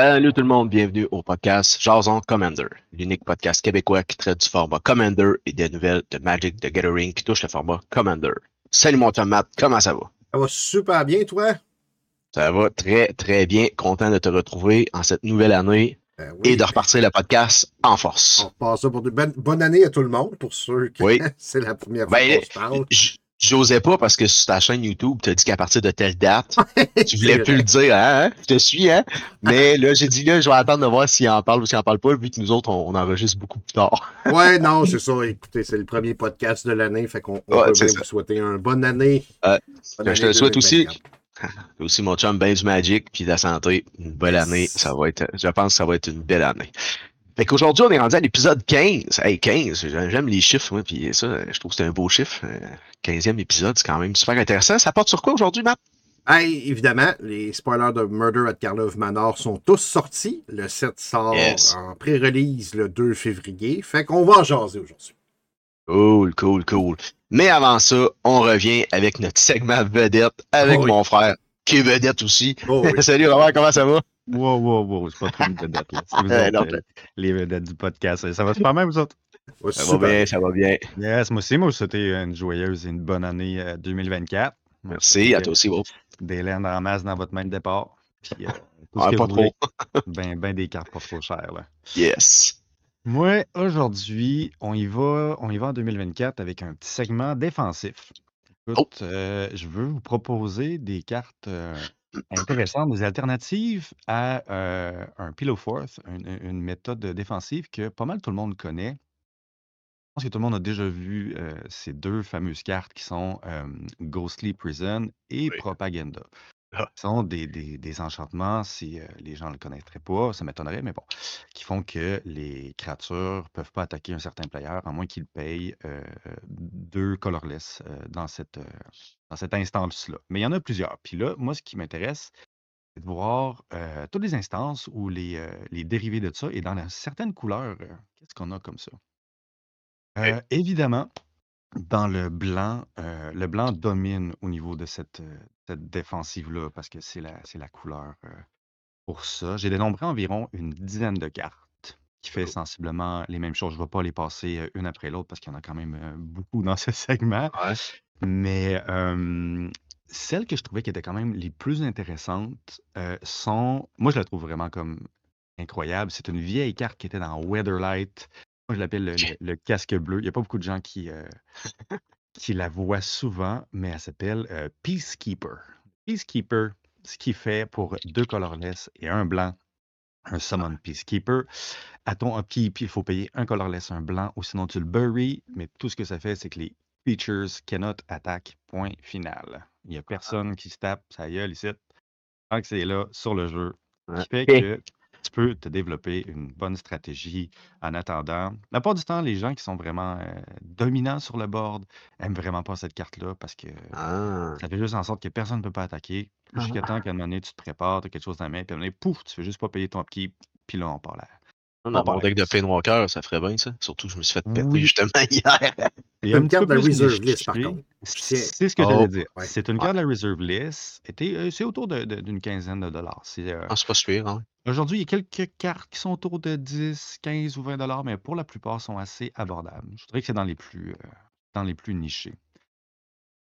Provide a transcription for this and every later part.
Salut tout le monde, bienvenue au podcast Jason Commander, l'unique podcast québécois qui traite du format Commander et des nouvelles de Magic the Gathering qui touchent le format Commander. Salut mon Matt, comment ça va? Ça va super bien, toi? Ça va très très bien, content de te retrouver en cette nouvelle année ben oui. et de repartir le podcast en force. On passe ça pour de bonne, bonne année à tout le monde, pour ceux qui oui. c'est la première fois Ben, qu'on se parle. J'osais pas parce que sur ta chaîne YouTube, tu as dit qu'à partir de telle date, tu voulais plus le dire, hein? Je te suis, hein? Mais là, j'ai dit, là, je vais attendre de voir s'il en parle ou s'il en parle pas, vu que nous autres, on, on enregistre beaucoup plus tard. ouais, non, c'est ça. Écoutez, c'est le premier podcast de l'année, fait qu'on on Ouais, peut vous souhaiter une bonne année. Euh, Bonne je année te le souhaite aussi. 2024. T'as aussi mon chum, ben du Magic, puis de la santé. Une belle Yes. année. Ça va être, je pense que ça va être une belle année. Fait qu'aujourd'hui, on est rendu à l'épisode 15. Hey, 15, j'ai- j'aime les chiffres, moi, puis ça, je trouve que c'est un beau chiffre. Euh, 15e épisode, c'est quand même super intéressant. Ça porte sur quoi aujourd'hui, Matt? Hey, évidemment, les spoilers de Murder at Karlov Manor sont tous sortis. Le 7 sort Yes. en pré-release le 2 février. Fait qu'on va en jaser aujourd'hui. Cool, cool, cool. Mais avant ça, on revient avec notre segment vedette avec Oh oui. mon frère, qui est vedette aussi. Oh oui. Salut Robert, comment ça va? Wow, wow, wow, c'est pas trop une vedette, là. C'est vous Euh, autres, non, euh, les vedettes du podcast. Ça va super bien, vous autres? Ouais, Ça va bien, ça va bien. Yes, moi aussi, moi, c'était une joyeuse et une bonne année euh, 2024. Moi, Merci, à c'était toi aussi. oh. Des laines en masse dans votre main de départ. Puis, euh, tout Ah, ce que pas vous voulez. trop. Ben, ben des cartes pas trop chères, là. Yes. Moi, aujourd'hui, on y va, on y va en 2024 avec un petit segment défensif. Écoute, euh, je veux vous proposer des cartes euh, intéressantes, des alternatives à euh, un Pillow Force, une, une méthode défensive que pas mal tout le monde connaît. Je pense que tout le monde a déjà vu euh, ces deux fameuses cartes qui sont euh, Ghostly Prison et Oui. Propaganda. Ah. Ce sont des, des- des enchantements, si euh, les gens ne le connaîtraient pas, ça m'étonnerait, mais bon, qui font que les créatures ne peuvent pas attaquer un certain player à moins qu'ils payent euh, deux colorless euh, dans, cette, euh, dans cette instance-là. Mais il y en a plusieurs. Puis là, moi, ce qui m'intéresse, c'est de voir euh, toutes les instances ou les, euh, les dérivés de ça et dans la- certaines couleurs, euh, qu'est-ce qu'on a comme ça? Oui. Évidemment, dans le blanc, le blanc domine au niveau de cette, cette défensive-là parce que c'est la, c'est la couleur pour ça. J'ai dénombré environ une dizaine de cartes qui fait sensiblement les mêmes choses. Je ne vais pas les passer une après l'autre parce qu'il y en a quand même beaucoup dans ce segment. Ouais. Mais euh, celles que je trouvais qui étaient quand même les plus intéressantes euh, sont. Moi, je la trouve vraiment comme incroyable. C'est une vieille carte qui était dans Weatherlight. Moi, je l'appelle le, le- le casque bleu. Il n'y a pas beaucoup de gens qui, euh, qui la voient souvent, mais elle s'appelle euh, Peacekeeper. Peacekeeper, ce qui fait pour deux colorless et un blanc, un summon Peacekeeper. À ton upkeep, il faut payer un colorless, un blanc, ou sinon tu le bury. Mais tout ce que ça fait, c'est que les features cannot attack. Point final. Il n'y a personne qui se tape sa gueule ici. Tant que c'est là, sur le jeu. Ce qui fait que tu peux te développer une bonne stratégie en attendant. La plupart du temps, les gens qui sont vraiment euh, dominants sur le board aiment vraiment pas cette carte-là parce que Ah. ça fait juste en sorte que personne ne peut pas attaquer. Jusqu'à temps qu'à un moment donné, tu te prépares, tu as quelque chose dans la main, puis à un moment donné, pouf, tu fais juste pas payer ton upkeep, puis là, on part là. Dans Bon, mon ben, deck de Planeswalker, ça ferait bien, ça. Surtout que je me suis fait péter Oui. justement hier. Et Une carte de plus reserve list, par contre. C'est c'est ce que Oh, j'allais dire. ouais. C'est une carte de la reserve list. Euh, C'est autour de- de- d'une quinzaine de dollars. C'est, euh, Ah, c'est pas hein? Aujourd'hui, il y a quelques cartes qui sont autour de 10, 15 ou 20 dollars, mais pour la plupart sont assez abordables. Je dirais que c'est dans les plus, euh, dans les plus nichés.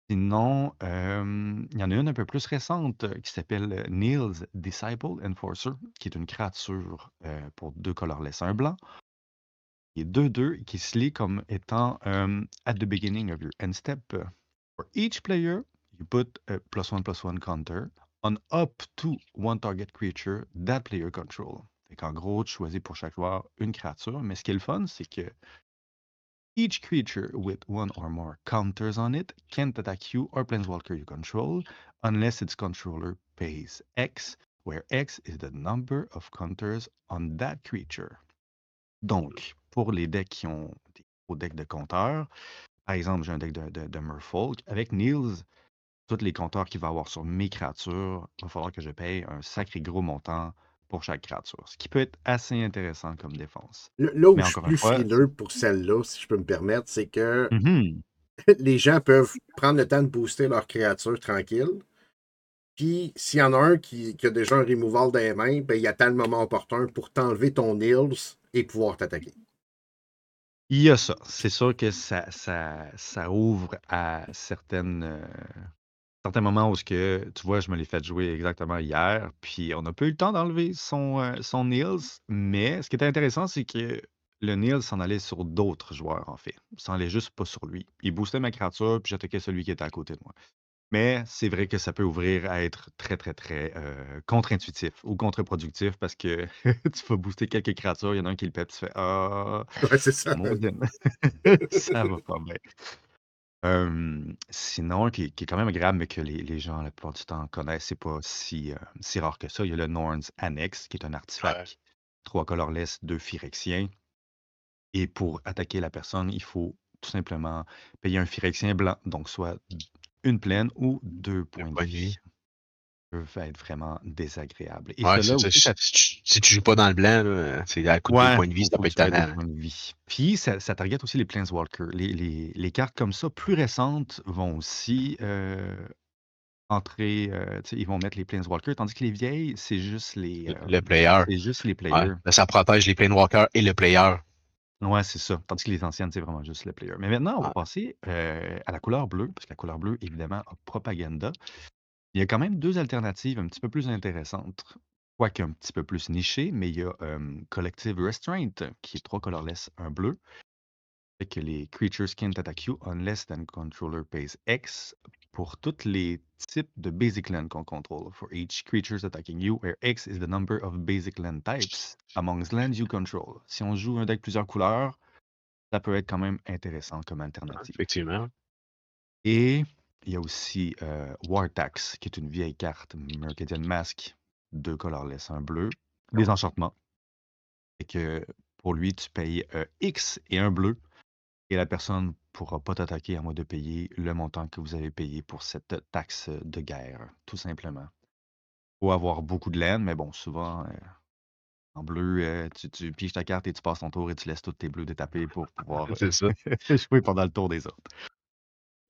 Sinon, euh, il y en a une un peu plus récente euh, qui s'appelle euh, Neil's Disciple Enforcer, qui est une créature euh, pour deux colorless, un blanc, et 2-2 qui se lit comme étant at the beginning of your end step. For each player, you put a plus one plus one counter on up to one target creature that player control. Fait qu'en gros, tu choisis pour chaque joueur une créature, mais ce qui est le fun, c'est que each creature with one or more counters on it can't attack you or planeswalker you control unless its controller pays X, where X is the number of counters on that creature. Donc, pour les decks qui ont des gros decks de compteurs, par exemple, j'ai un deck de, de, de Merfolk, avec Niels, tous les compteurs qu'il va avoir sur mes créatures, il va falloir que je paye un sacré gros montant pour chaque créature, ce qui peut être assez intéressant comme défense. Là là où Mais je suis plus fois- frileux pour celle-là, si je peux me permettre, c'est que Mhm. les gens peuvent prendre le temps de booster leur créature tranquille. Puis, s'il y en a un qui, qui a déjà un removal dans les mains, ben, il attend le moment opportun pour t'enlever ton Nils et pouvoir t'attaquer. Il y a ça. C'est sûr que ça, ça, ça ouvre à certaines, euh, certains moments où ce que, tu vois, je me l'ai fait jouer exactement hier, puis on n'a pas eu le temps d'enlever son, euh, son Nils, mais ce qui était intéressant, c'est que le Nils s'en allait sur d'autres joueurs, en fait. Il s'en allait juste pas sur lui. Il boostait ma créature, puis j'attaquais celui qui était à côté de moi. Mais c'est vrai que ça peut ouvrir à être très, très, très euh, contre-intuitif ou contre-productif parce que tu vas booster quelques créatures, il y en a un qui le pète, tu fais Ah, Ouais, c'est ça. ça va pas bien. Sinon, qui, qui est quand même agréable, mais que les, les gens la plupart du temps connaissent, c'est pas si, si rare que ça. Il y a le Norns Annex, qui est un Ouais. artefact, trois colorless, deux Phyrexiens. Et pour attaquer la personne, il faut tout simplement payer un Phyrexien blanc, donc soit une plaine ou deux points de points de vie. vie. Peuvent être vraiment. Et Ouais, cela aussi, Si, ça si tu, si tu joues pas dans le blanc, là, c'est à coup de deux Ouais, points de vie, ça peut être. Puis, ça, ça target aussi les Planeswalkers. Les, les, les cartes comme ça, plus récentes, vont aussi euh, entrer, euh, ils vont mettre les Planeswalkers, tandis que les vieilles, c'est juste les, Le, euh, le player. c'est juste les players. Là, ça protège les Planewalkers et le player. Ouais, c'est ça. Tandis que les anciennes, c'est vraiment juste le player. Mais maintenant, on va passer euh, à la couleur bleue, parce que la couleur bleue, évidemment, a propaganda. Il y a quand même deux alternatives un petit peu plus intéressantes, quoique un petit peu plus nichées, mais il y a Collective Restraint, qui est trois colorless, un bleu. Fait que les creatures can't attack you unless the controller pays X pour tous les types de basic land qu'on contrôle. For each creatures attacking you, where X is the number of basic land types amongst lands you control. Si on joue un deck plusieurs couleurs, ça peut être quand même intéressant comme alternative. effectivement. Et il y a aussi euh, War Tax, qui est une vieille carte Mercadian Mask, deux colorless, un bleu, des enchantements. Et que pour lui, tu payes euh, X et un bleu, et la personne pourra pas t'attaquer à moins de payer le montant que vous avez payé pour cette taxe de guerre, tout simplement. Faut avoir beaucoup de laine, mais bon, souvent, euh, en bleu, euh, tu, tu piges ta carte et tu passes ton tour et tu laisses tous tes bleus détapés pour pouvoir euh, jouer pendant le tour des autres.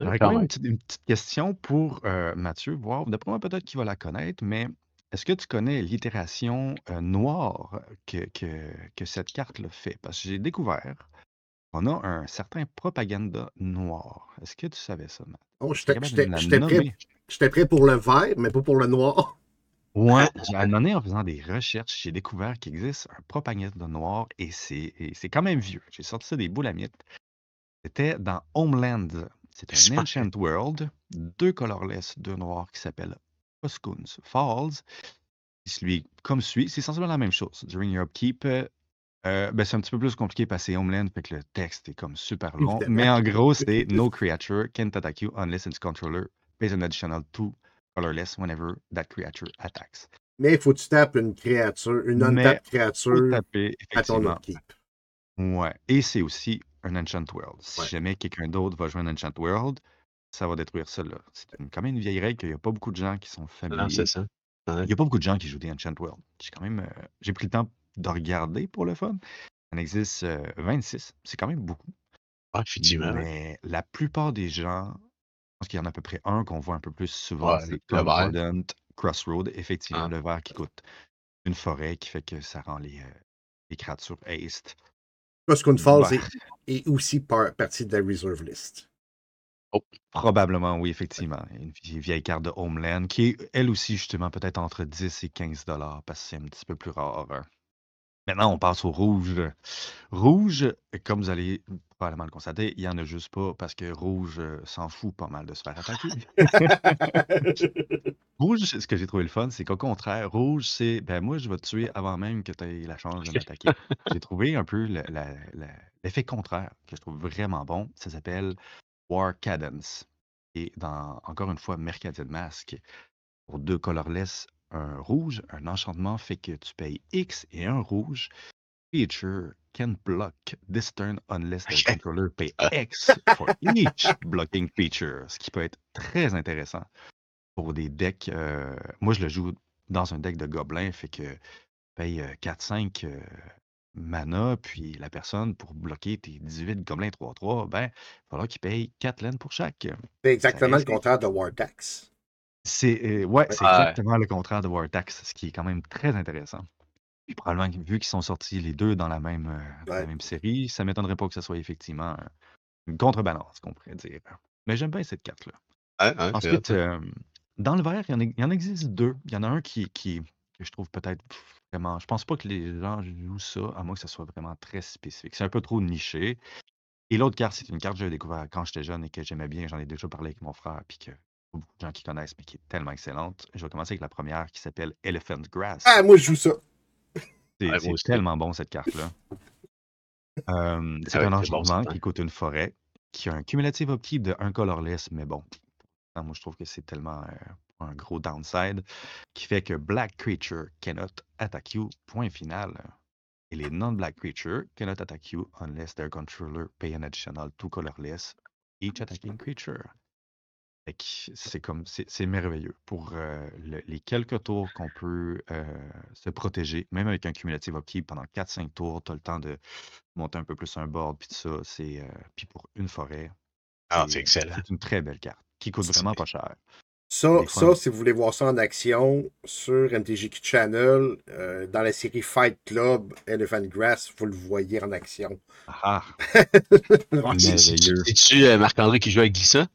J'aurais quand quand même une même. petite, une petite question pour euh, Mathieu, voir, d'après moi, peut-être qu'il va la connaître, mais est-ce que tu connais l'itération euh, noire que, que, que cette carte-là fait? Parce que j'ai découvert qu'on a un certain propaganda noir. Est-ce que tu savais ça, Matt? Oh, j'étais capable de j'étais- me la j'étais prêt, j'étais prêt pour le vert, mais pas pour le noir. Ouais, j'ai à un moment donné, en faisant des recherches, j'ai découvert qu'il existe un propaganda noir et c'est et c'est quand même vieux. J'ai sorti ça des boules à mythes. C'était dans Homeland. C'est un Super. Ancient World, deux colorless, deux noirs qui s'appellent Oskun's Falls. Qui se lui, comme suit, c'est sensiblement la même chose. During your upkeep, euh, euh, ben c'est un petit peu plus compliqué parce que c'est Homeland, fait que le texte est comme super long. Mais en gros, c'est No creature can't attack you unless its controller pays an additional two colorless whenever that creature attacks. Mais il faut que tu tapes une créature, une faut créature taper, à ton upkeep. Ouais. Et c'est aussi un Enchant World. Si Ouais. jamais quelqu'un d'autre va jouer un Enchant World, ça va détruire ça là. C'est une- quand même une vieille règle qu'il n'y a pas beaucoup de gens qui sont Non, familiers. c'est ça. Ouais. Il n'y a pas beaucoup de gens qui jouent des Enchant World. J'ai quand même euh, j'ai pris le temps de regarder pour le fun. Il en existe euh, 26. C'est quand même beaucoup. Effectivement. ouais. Mais la plupart des gens, je pense qu'il y en a à peu près un qu'on voit un peu plus souvent, c'est Crossroad. Effectivement, Ah. le vert qui coûte une forêt qui fait que ça rend les, euh, les créatures haste. Oscun Falls Ouais. est, est aussi par- partie de la reserve list. Probablement, oui, effectivement. Une vie- vieille carte de Homeland qui est, elle aussi, justement, peut-être entre 10 et 15 dollars parce que c'est un petit peu plus rare. hein. Maintenant, on passe au rouge. Rouge, comme vous allez probablement le constater, il n'y en a juste pas parce que rouge euh, s'en fout pas mal de se faire attaquer. Rouge, ce que j'ai trouvé le fun, c'est qu'au contraire, rouge, c'est ben moi, je vais te tuer avant même que tu aies la chance de m'attaquer. J'ai trouvé un peu le- la- la- l'effet contraire que je trouve vraiment bon. Ça s'appelle War Cadence. Et dans, encore une fois, Mercadian Mask, pour deux colorless, un rouge, un enchantement fait que tu payes X et un rouge. Feature can block this turn unless the controller pay X for each blocking feature. Ce qui peut être très intéressant pour des decks. euh, moi, je le joue dans un deck de gobelins, fait que paye 4-5 euh, mana, puis la personne, pour bloquer tes 18 gobelins 3-3, ben, il va falloir qu'il paye 4 laines pour chaque. C'est exactement le contraire de War Tax. C'est euh, ouais, c'est Ouais. exactement le contraire de War Tax, ce qui est quand même très intéressant. Puis probablement que vu qu'ils sont sortis les deux dans la même, euh, dans la Ouais. même série, ça m'étonnerait pas que ce soit effectivement euh, une contrebalance, qu'on pourrait dire. Mais j'aime bien cette carte-là. C'est hot. Ensuite, euh, dans le vert, il y, en a- il y en existe deux. Il y en a un qui, qui que je trouve peut-être vraiment. Je pense pas que les gens jouent ça, à moins que ce soit vraiment très spécifique. C'est un peu trop niché. Et l'autre carte, c'est une carte que j'ai découvert quand j'étais jeune et que j'aimais bien. J'en ai déjà parlé avec mon frère, puis que pas beaucoup de gens qui connaissent, mais qui est tellement excellente. Je vais commencer avec la première qui s'appelle Elephant Grass. Ah, moi, je joue ça. C'est Ouais, tellement bon, cette carte-là. Euh, c'est Ouais, un bon, enchantement qui coûte une forêt, qui a un cumulative upkeep de un colorless, mais bon, ah, moi je trouve que c'est tellement euh, un gros downside, qui fait que Black Creature cannot attack you, point final. Et les non-black creatures cannot attack you unless their controller pay an additional two colorless each attacking creature. C'est comme c'est merveilleux pour euh, le- les quelques tours qu'on peut euh, se protéger, même avec un cumulative upkeep pendant 4-5 tours, tu as le temps de monter un peu plus un board, puis tout ça. C'est euh, puis pour une forêt, Ah, c'est excellent. c'est une très belle carte qui coûte vraiment pas cher. Ça, ça, si vous voulez voir ça en action sur MTGQ Channel, euh, dans la série Fight Club, Elephant Grass, vous le voyez en action. Ah, merveilleux. C'est-tu Marc-André qui joue avec Glissa?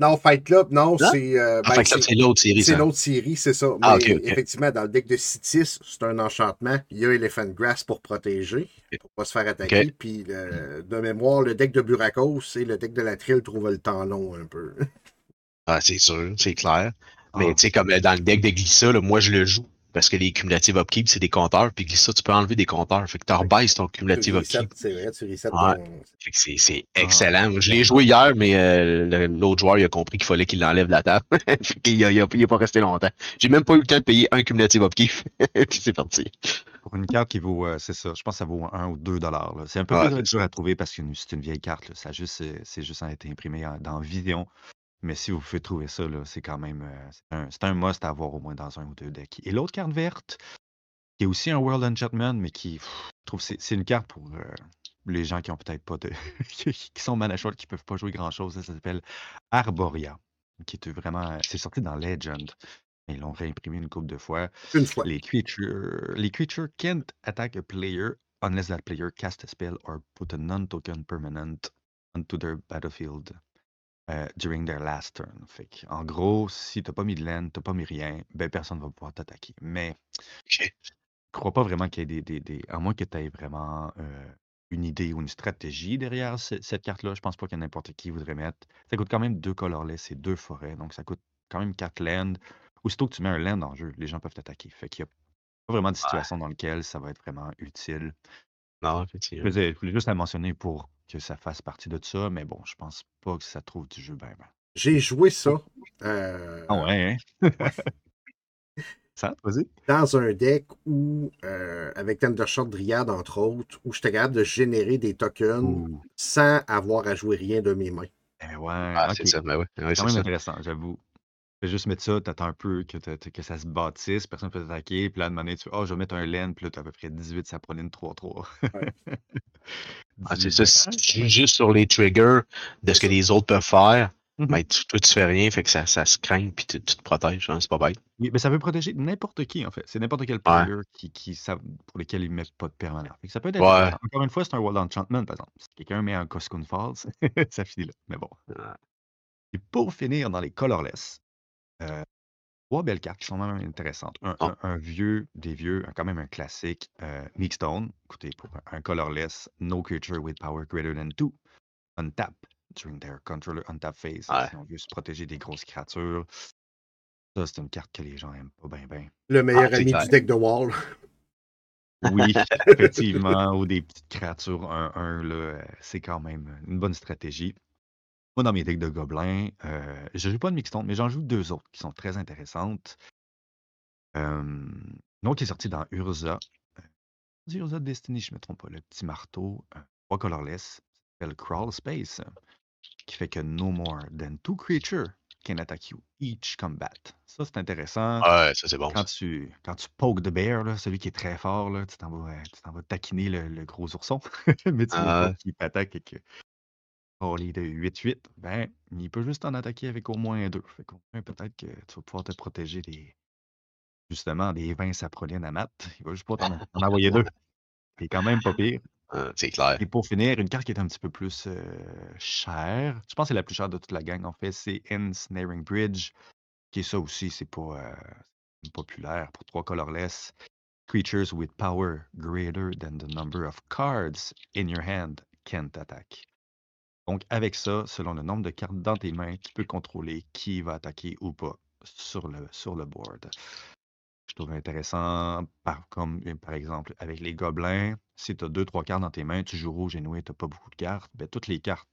Non, Fight Club, non, c'est. euh, Ah, ben, c'est- l'autre série, c'est l'autre série, c'est ça. Ah, Mais effectivement, dans le deck de Citis, c'est un enchantement. Il y a Elephant Grass pour protéger, pour pas se faire attaquer. Puis, le- de mémoire, le deck de Burakos, c'est le deck de la Trill trouve le temps long un peu. Ah, c'est sûr, c'est clair. Mais Ah. tu sais, comme euh, dans le deck de Glissa, là, moi je le joue. Parce que les cumulative upkeep, c'est des compteurs. Puis Glissa, tu peux enlever des compteurs. Fait que tu rebaisses ton cumulative upkeep. c'est vrai, tu reset Ouais. ton. Fait que c'est Ah. excellent. Je l'ai joué hier, mais euh, l'autre joueur il a compris qu'il fallait qu'il l'enlève de la table. fait qu'il a, il a, il a pas resté longtemps. J'ai même pas eu le temps de payer un cumulative upkeep. Puis c'est parti. Pour une carte qui vaut, euh, c'est ça, je pense que ça vaut 1 ou 2 dollars. C'est un peu Ouais, plus dur à trouver parce que c'est une vieille carte. là. Ça a juste, euh, c'est juste été imprimé en- dans Vision. Mais si vous pouvez trouver ça, là, c'est quand même euh, c'est un, c'est un must à avoir au moins dans un ou deux decks. Et l'autre carte verte, qui est aussi un World Enchantment, mais qui, pff, je trouve, c'est c'est une carte pour euh, les gens qui ont peut-être pas de, qui sont mana short, qui peuvent pas jouer grand chose. Ça s'appelle Arboria, qui est vraiment, euh, c'est sorti dans Legend. Ils l'ont réimprimé une couple de fois. Une fois. Les creatures, les creatures can't attack a player unless that player cast a spell or put a non-token permanent onto their battlefield euh, during their last turn. Fait que, en gros, si t'as pas mis de land, t'as pas mis rien, ben personne va pouvoir t'attaquer. Mais Ok. je crois pas vraiment qu'il y ait des, des, des- À moins que tu aies vraiment euh, une idée ou une stratégie derrière ce- cette carte-là, je pense pas que n'importe qui voudrait mettre. Ça coûte quand même deux colorless et deux forêts, donc ça coûte quand même quatre lands. Aussitôt que tu mets un land en jeu, les gens peuvent t'attaquer. Fait qu'il y a pas vraiment de situation dans laquelle ça va être vraiment utile. Non, Je effectivement. faisais- je voulais juste la mentionner pour que ça fasse partie de ça, mais bon, je pense pas que ça trouve du jeu ben ben. J'ai joué ça. euh, Ah ouais, hein? ça, vas-y. dans un deck où, euh, avec Thundershot Dryad, entre autres, où j'étais capable de générer des tokens Ouh. sans avoir à jouer rien de mes mains. Eh ouais, Ah, c'est ça. Ben ouais, ouais, C'est intéressant, j'avoue. Fais juste mettre ça, t'attends un peu que, que ça se bâtisse, personne ne peut t'attaquer, puis là, à un moment donné, tu fais, oh, je vais mettre un laine, puis là, t'as à peu près 18 saponines 3-3. Ouais. Ah, c'est 18, ça. ben, Si ah, tu joues juste sur les triggers de ce que les autres peuvent faire, Mhm. ben, tu- toi, tu fais rien, fait que ça, ça se craint, puis tu, tu te protèges. hein, c'est pas bête. Oui, mais ça peut protéger n'importe qui, en fait. C'est n'importe quel player qui, qui savent- pour lesquels ils mettent pas de permanent. Fait que ça peut être Ouais. intéressant. Encore une fois, c'est un World Enchantment, par exemple. Si quelqu'un met un Coscoon Falls, ça finit là. Mais bon. Ouais. Et pour finir dans les colorless, euh, trois belles cartes qui sont même intéressantes. Un, Oh. un- un vieux, des vieux, un- quand même un classique, euh, Meekstone. Écoutez, pour un, un colorless, no creature with power greater than two, untap during their controller untap phase. Ouais. Si on veut se protéger des grosses créatures. Ça, c'est une carte que les gens aiment pas bien, bien. Le meilleur Ah, c'est ami clair. du deck de Wall. Oui, effectivement, ou des petites créatures 1-1, là, euh, c'est quand même une bonne stratégie. Moi, dans mes decks de gobelins, euh, je joue pas de Mixstone, mais j'en joue deux autres qui sont très intéressantes. Euh, une autre qui est sortie dans Urza. C'est Urza Destiny, je ne me trompe pas, le petit marteau, euh, trois colorless, ça s'appelle Crawl Space, qui fait que no more than two creatures can attack you each combat. Ça, c'est intéressant. Ouais, ça, c'est bon. Quand tu, quand tu poke the bear, là, celui qui est très fort, là, tu t'en vas, tu t'en vas taquiner le, le gros ourson. Mais tu veux Ah ouais. qu'il t'attaque et que Foley de 8-8, ben, il peut juste en attaquer avec au moins deux. Fait qu'au moins, peut-être que tu vas pouvoir te protéger des, justement, des 20 saprolines à mat. Il va juste pas t'en en envoyer deux. C'est quand même pas pire. Euh, c'est clair. Et pour finir, une carte qui est un petit peu plus euh, chère, je pense que c'est la plus chère de toute la gang, en fait, c'est Ensnaring Bridge, qui est ça aussi, c'est pas euh, populaire pour trois colorless. Creatures with power greater than the number of cards in your hand can't attack. Donc, avec ça, selon le nombre de cartes dans tes mains, tu peux contrôler qui va attaquer ou pas sur le, sur le board. Je trouve intéressant, par, comme euh, par exemple avec les gobelins, si tu as deux, trois cartes dans tes mains, tu joues rouge et noir, tu n'as pas beaucoup de cartes, ben, toutes les cartes,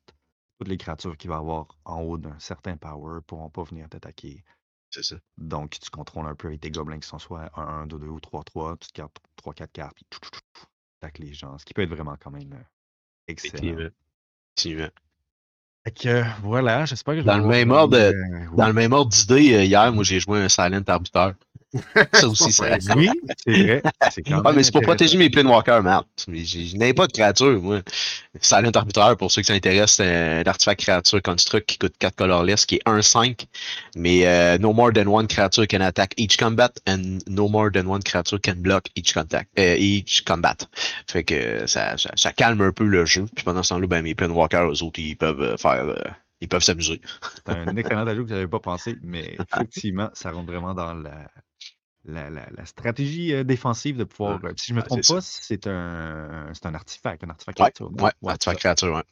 toutes les créatures qu'il va avoir en haut d'un certain power ne pourront pas venir t'attaquer. C'est ça. Donc, tu contrôles un peu avec tes gobelins qui sont soit 1, 1, 2, 2 ou 3, 3, tu te gardes 3, 4 cartes, puis tu attaques les gens, ce qui peut être vraiment quand même euh, excellent. Effectivement. Fait que voilà, j'espère que je Dans vais le même ordre, euh, dans le même ordre d'idée, euh, hier, moi j'ai joué un Silent Arbiter. Ça aussi, ça. Ouais, ça. Oui, c'est vrai. C'est quand Ah, mais c'est pour protéger mes Planewalkers, Matt. Mais j'ai- Je n'ai pas de créature, moi. Silent Arbiter, pour ceux qui s'intéressent, c'est un artefact créature construct qui coûte 4 colorless, qui est 1-5. Mais euh, no more than one creature can attack each combat, and no more than one creature can block each contact, euh, each combat. Fait que ça, ça, ça calme un peu le jeu. Puis pendant ce temps-là, ben, mes Planewalkers, eux autres, ils peuvent euh, faire. euh, ils peuvent s'amuser. C'est un excellent ajout que je n'avais pas pensé, mais effectivement, ça rentre vraiment dans la, la, la- la stratégie euh, défensive de pouvoir. Ouais. euh, Si je me Ouais, trompe pas, c'est un, c'est un artefact, un artefact Ouais, créature, non? ouais, artefact créature, ouais.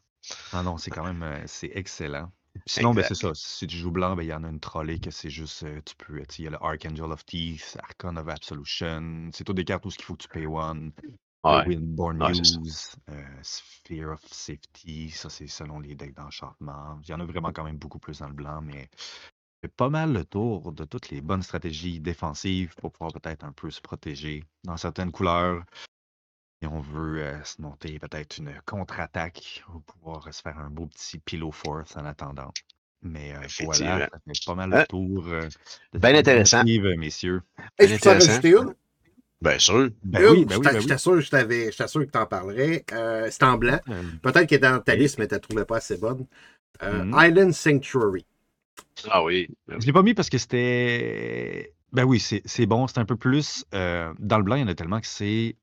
Ah non, c'est quand même euh, c'est excellent. Sinon, ben, c'est ça. Si tu joues blanc, ben, il y en a une trolley que c'est juste. euh, tu peux. Il y a le Archangel of Teeth, Archon of Absolution. C'est toutes des cartes où il faut que tu payes one. Ouais. Windborn Ouais. News, euh, Sphere of Safety, ça c'est selon les decks d'enchantement. Il y en a vraiment quand même beaucoup plus dans le blanc, mais fait pas mal le tour de toutes les bonnes stratégies défensives pour pouvoir peut-être un peu se protéger dans certaines couleurs. Et on veut euh, se monter peut-être une contre-attaque pour pouvoir se faire un beau petit pillow force en attendant. Mais euh, voilà, ça fait pas mal Hein? le tour euh, de Ben cette intéressant. initiative, messieurs. Hey, je peux t'en Intéressant. rajouter une? Bien sûr. Ben Une, oui, ben oui, j'étais ben sûr, je t'avais- sûr que tu en parlerais. Euh, c'est en blanc. Euh, Peut-être qu'elle était dans ta Oui. liste, mais tu ne la trouvais pas assez bonne. Euh, Mhm. Island Sanctuary. Ah oui. Je l'ai pas mis parce que c'était. Ben oui, c'est c'est bon. C'est un peu plus. euh, dans le blanc, il y en a tellement que c'est.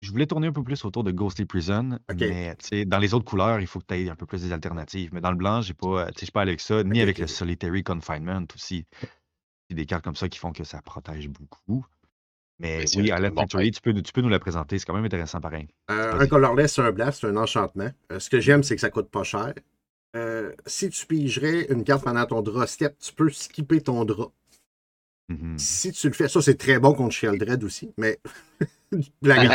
Je voulais tourner un peu plus autour de Ghostly Prison, mais tu sais, dans les autres couleurs, il faut que tu aies un peu plus des alternatives. Mais dans le blanc, pas, sais, je suis pas allé avec ça, ni avec le. Solitary Confinement aussi. C'est des cartes comme ça qui font que ça protège beaucoup. Mais oui, Island bon Sanctuary, tu peux, tu peux nous la présenter. C'est quand même intéressant pareil. Euh, un colorless, un blanc, c'est un enchantement. Euh, ce que j'aime, c'est que ça coûte pas cher. Euh, si tu pigerais une carte pendant ton draw step, tu peux skipper ton draw. Mhm. Si tu le fais, ça c'est très bon contre Sheldred aussi, mais blague.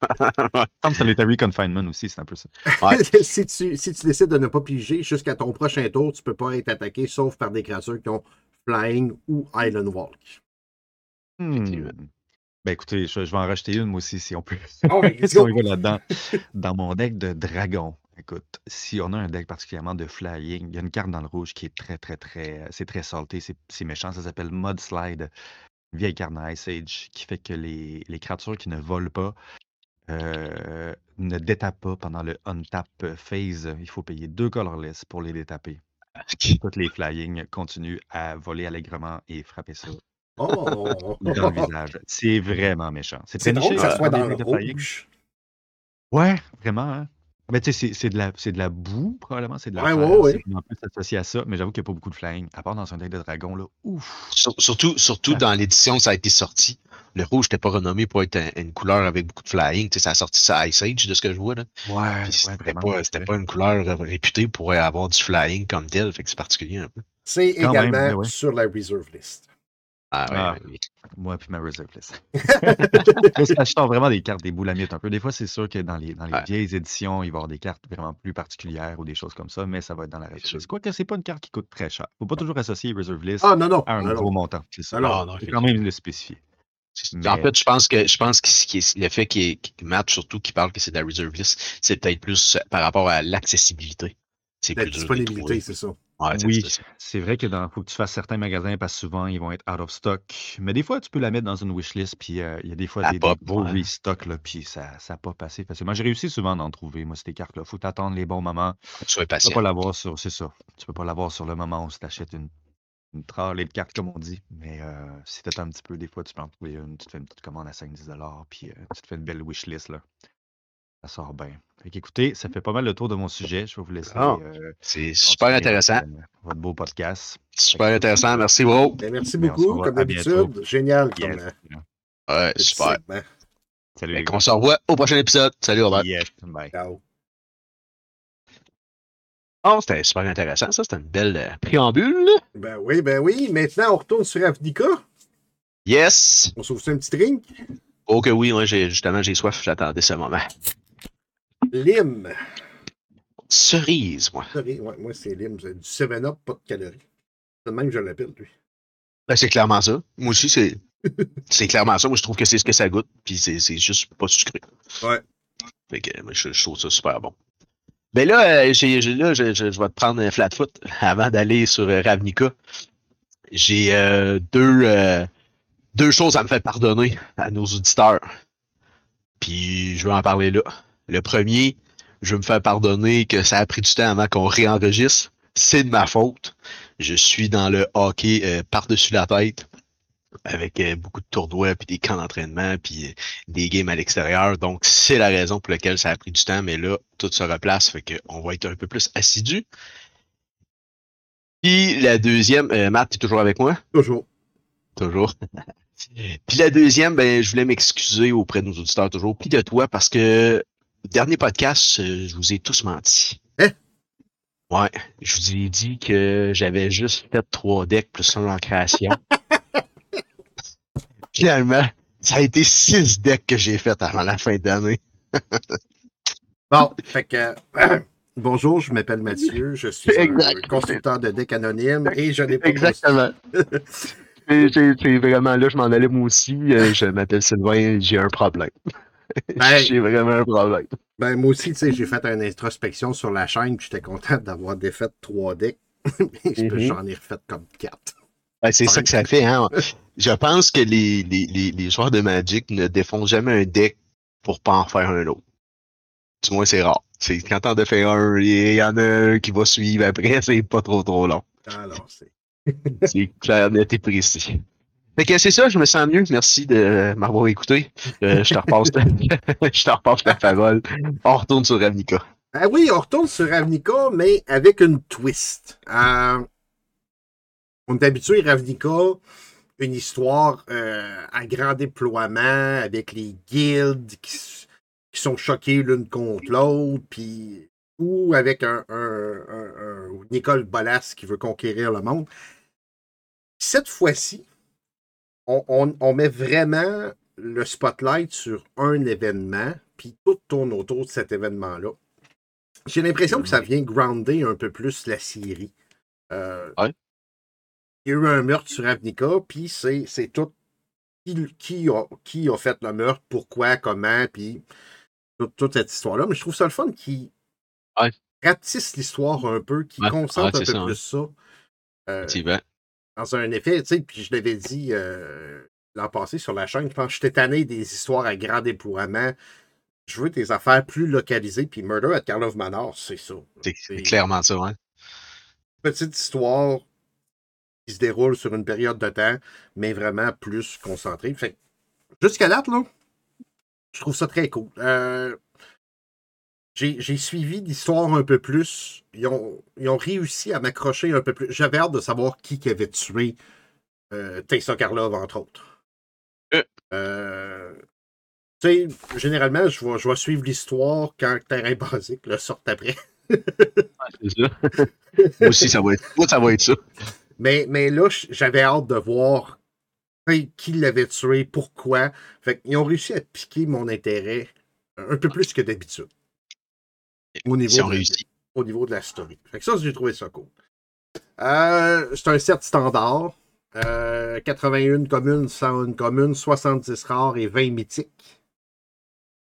Comme Solitary Confinement aussi, c'est un peu ça. Ouais. si, tu, si tu décides de ne pas piger, jusqu'à ton prochain tour, tu peux pas être attaqué sauf par des créatures qui ont Flying ou Island Walk. Hmm. Ben écoutez, je, je vais en rajouter une moi aussi si on peut. Oh, let's si on y va là-dedans. Dans mon deck de dragon, écoute, si on a un deck particulièrement de flying, il y a une carte dans le rouge qui est très, très, très. C'est très salté, c'est c'est méchant. Ça s'appelle Mudslide. Une vieille carte dans Ice Age qui fait que les, les créatures qui ne volent pas euh, ne détapent pas pendant le untap phase. Il faut payer deux colorless pour les détaper. Toutes les flying continuent à voler allègrement et frapper ça Oh! dans le visage. C'est vraiment méchant. C'est drôle que ça soit dans le rouge. Ouais, vraiment. Hein? Mais tu sais, c'est- c'est de, la- c'est de la boue, probablement. C'est de la Ouais, terre, ouais, ouais. C'est vraiment plus associé à ça. Mais j'avoue qu'il n'y a pas beaucoup de flying. À part dans un deck de dragon, là. Ouf. Sur- Surtout, surtout Ah. dans l'édition où ça a été sorti. Le rouge n'était pas renommé pour être un- une couleur avec beaucoup de flying. Tu sais, ça a sorti ça à Ice Age, de ce que je vois. Là. Ouais, Puis c'était vraiment. pas, c'est c'était vrai. pas une couleur euh, réputée pour avoir du flying comme tel. Fait que c'est particulier un peu. C'est Quand même, également ouais. sur la reserve list. Ah, ouais, Ah. ouais. Moi, puis ma reserve list. Je sors vraiment des cartes des boulamites un peu. Des fois, c'est sûr que dans les, dans les Ouais. vieilles éditions, il va y avoir des cartes vraiment plus particulières ou des choses comme ça, mais ça va être dans la C'est reserve list. Quoique, c'est pas une carte qui coûte très cher. Faut pas toujours associer reserve list Ah non, non. à un non, gros non. montant. C'est ça. Ah, non. Ah, non, Faut quand même le spécifier. En fait, je pense que je pense que le fait qu'il match surtout qui parle que c'est de la reserve list, c'est peut-être plus euh, par rapport à l'accessibilité. C'est La plus dur disponibilité, c'est ça. Ouais, Oui, c'est- c'est vrai que dans faut que tu fasses certains magasins parce que souvent, ils vont être out of stock. Mais des fois, tu peux la mettre dans une wishlist, puis euh, il y a des fois des, des pop, gros ouais. restocks, là, puis ça, ça pop assez facilement. J'ai réussi souvent d'en trouver, moi, ces cartes-là. Faut t'attendre les bons moments. Sois Tu peux patient. pas l'avoir sur, c'est ça. Tu peux pas l'avoir sur le moment où tu achètes une, une tralée de cartes, comme on dit. Mais euh, si t'attends un petit peu, des fois, tu peux en trouver une. Tu te fais une petite commande à 5-10 puis euh, tu te fais une belle wishlist, là. Ça sort bien. Fait qu'écoutez, ça fait pas mal le tour de mon sujet. Je vais vous laisser Ah, euh, C'est super intéressant. votre, euh, votre beau podcast. Super intéressant. Merci, bro. Ben, merci Ben, on beaucoup, comme d'habitude. Génial comme Yes. euh, Ouais, petit super. segment. Salut les qu'on gars. se revoit au prochain épisode. Salut, Robert. Yes. Bye. Ciao. Oh, c'était super intéressant. Ça, c'était une belle euh, préambule. Ben oui, ben oui. Maintenant, on retourne sur Avnica. Yes. On s'ouvre un petit drink? Oh que oui, moi, j'ai, justement, j'ai soif. J'attendais ce moment. Lime. Cerise, moi. Sorry, ouais, moi, c'est lime. C'est du 7-up, pas de calories. C'est le même que je l'appelle, lui. Ben, c'est clairement ça. Moi aussi, c'est, c'est clairement ça. Moi, je trouve que c'est ce que ça goûte. Puis c'est, c'est juste pas sucré. Ouais. Fait que moi, je, je trouve ça super bon. Ben là, euh, j'ai, j'ai- là je, je- je vais te prendre un flat foot avant d'aller sur euh, Ravnica. J'ai euh, deux, deux choses à me faire pardonner à nos auditeurs. Puis je vais en parler là. Le premier, je vais me faire pardonner que ça a pris du temps avant qu'on réenregistre. C'est de ma faute. Je suis dans le hockey euh, par-dessus la tête avec euh, beaucoup de tournois, puis des camps d'entraînement, puis euh, des games à l'extérieur. Donc, c'est la raison pour laquelle ça a pris du temps, mais là, tout se replace, fait qu'on va être un peu plus assidu. Puis la deuxième, euh, Matt, tu es toujours avec moi? Toujours. Toujours. Puis la deuxième, ben, je voulais m'excuser auprès de nos auditeurs toujours, puis de toi, parce que dernier podcast, euh, je vous ai tous menti. Hein? Ouais, je vous ai dit que j'avais juste fait trois decks plus un en création. Finalement, ça a été six decks que j'ai fait avant la fin d'année. Bon, fait que. bonjour, je m'appelle Mathieu. Je suis un constructeur de deck anonyme et je n'ai pas Exactement. C'est vraiment là, je m'en allais moi aussi. euh, je m'appelle Sylvain, j'ai un problème. Ben- j'ai vraiment un problème. Ben, moi aussi, tu sais, j'ai fait une introspection sur la chaîne, puis j'étais content d'avoir défait trois decks. Mais Mhm. J'en ai refait comme quatre. Ouais, c'est ça que ça fait, hein. Je pense que les, les, les, les joueurs de Magic ne défont jamais un deck pour pas en faire un autre. Du moins, c'est rare. C'est quand t'en défais un, il y en a un qui va suivre après, c'est pas trop trop long. Alors, c'est. C'est clair, net et précis. Fait que c'est ça, je me sens mieux. Merci de m'avoir écouté. Euh, je te repasse, je te repasse la parole. On retourne sur Ravnica. Ah oui, on retourne sur Ravnica, mais avec une twist. Euh, on est habitué à Ravnica, une histoire euh, à grand déploiement avec les guildes qui, qui sont choquées l'une contre l'autre, puis ou avec un- un Nicole Bolas qui veut conquérir le monde. Cette fois-ci, on, on- on met vraiment le spotlight sur un événement, puis tout tourne autour de cet événement-là. J'ai l'impression que ça vient grounder un peu plus la série. Euh, Ouais. Il y a eu un meurtre sur Avnica, puis c'est tout qui, qui a, qui a fait le meurtre, pourquoi, comment, puis toute, toute cette histoire-là. Mais je trouve ça le fun qui Ouais. rapetisse l'histoire un peu, qui Ouais. concentre un peu ça, plus ça. Euh. Dans un effet, tu sais, puis je l'avais dit euh, l'an passé sur la chaîne, je pense que j'étais tanné des histoires à grand déploiement. Je veux des affaires plus localisées, puis Murder at Karlov Manor, c'est ça. C'est clairement ça, hein. Petite histoire qui se déroule sur une période de temps, mais vraiment plus concentrée. Fait jusqu'à date, là, je trouve ça très cool. Euh, j'ai suivi l'histoire un peu plus. Ils ont, ils ont réussi à m'accrocher un peu plus. J'avais hâte de savoir qui qui avait tué euh, Tessa Karlov, entre autres. Euh. Euh, tu sais, généralement, je vais, je vais suivre l'histoire quand le terrain basique le sort après. Ça. moi aussi, ça va être, moi, ça va être ça. Mais, mais là, j'avais hâte de voir qui l'avait tué, pourquoi. Fait qu'ils ont réussi à piquer mon intérêt un peu plus que d'habitude. Au niveau, de au niveau de la story. Fait que ça, j'ai trouvé ça cool. Euh, c'est un set standard. Euh, 81 communes, 101 communes, 70 rares et 20 mythiques.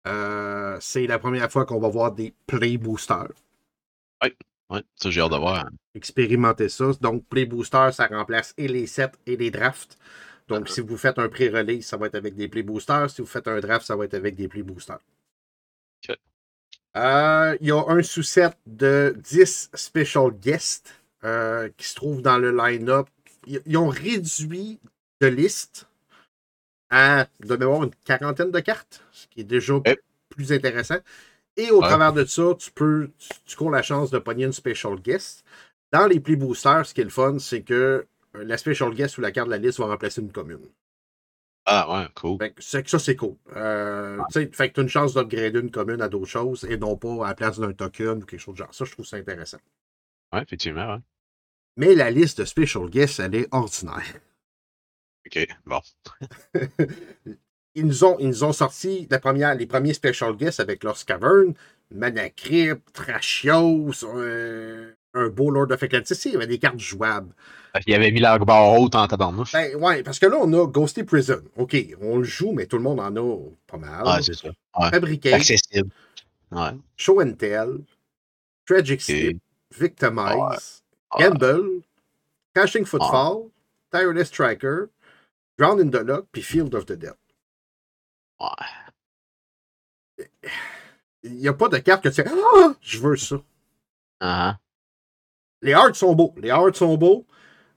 Euh, c'est la première fois qu'on va voir des play boosters. Ouais, Ouais, ça, j'ai hâte de voir. Expérimentez ça. Donc, Play Booster, ça remplace et les sets et les drafts. Donc, si vous faites un pré-release, ça va être avec des Play Boosters. Si vous faites un draft, ça va être avec des Play Boosters. Euh, Il y a un sous-set de 10 special guests euh, qui se trouvent dans le line-up. Ils, ils ont réduit de liste à, de mémoire, une quarantaine de cartes, ce qui est déjà Ok. plus intéressant. Et au Ouais. travers de ça, tu peux, tu, tu cours la chance de pogner une special guest. Dans les Play Boosters, ce qui est le fun, c'est que euh, la special guest ou la carte de la liste va remplacer une commune. Ah, ouais, cool. Fait que ça, c'est cool. Euh, Fait que tu as une chance d'upgrader une commune à d'autres choses et non pas à la place d'un token ou quelque chose de genre. Ça, je trouve ça intéressant. Ouais, effectivement, ouais. Mais la liste de special guests, elle est ordinaire. Ok, bon. ils, nous ont, ils nous ont sorti la première, les premiers special guests avec Lost Cavern, Manacrypt, Trashios, euh, un beau Lord of Eclipse. Il y avait des cartes jouables. Il avait mis la barre haute en tabarnouche. Ben ouais, parce que là, on a Ghosty Prison. OK, on le joue, mais tout le monde en a pas mal. Ouais, c'est ça. Ouais. Fabricate, Accessible. Ouais. Show and Tell, Tragic. Sleep, Victimize, Ouais. Gamble, Crashing Footfall, Tireless Striker, Drown in the Lock, puis Field of the Dead. Ouais. Il n'y a pas de carte que tu fais Ah, je veux ça. Ah, Les arts sont beaux. Les arts sont beaux.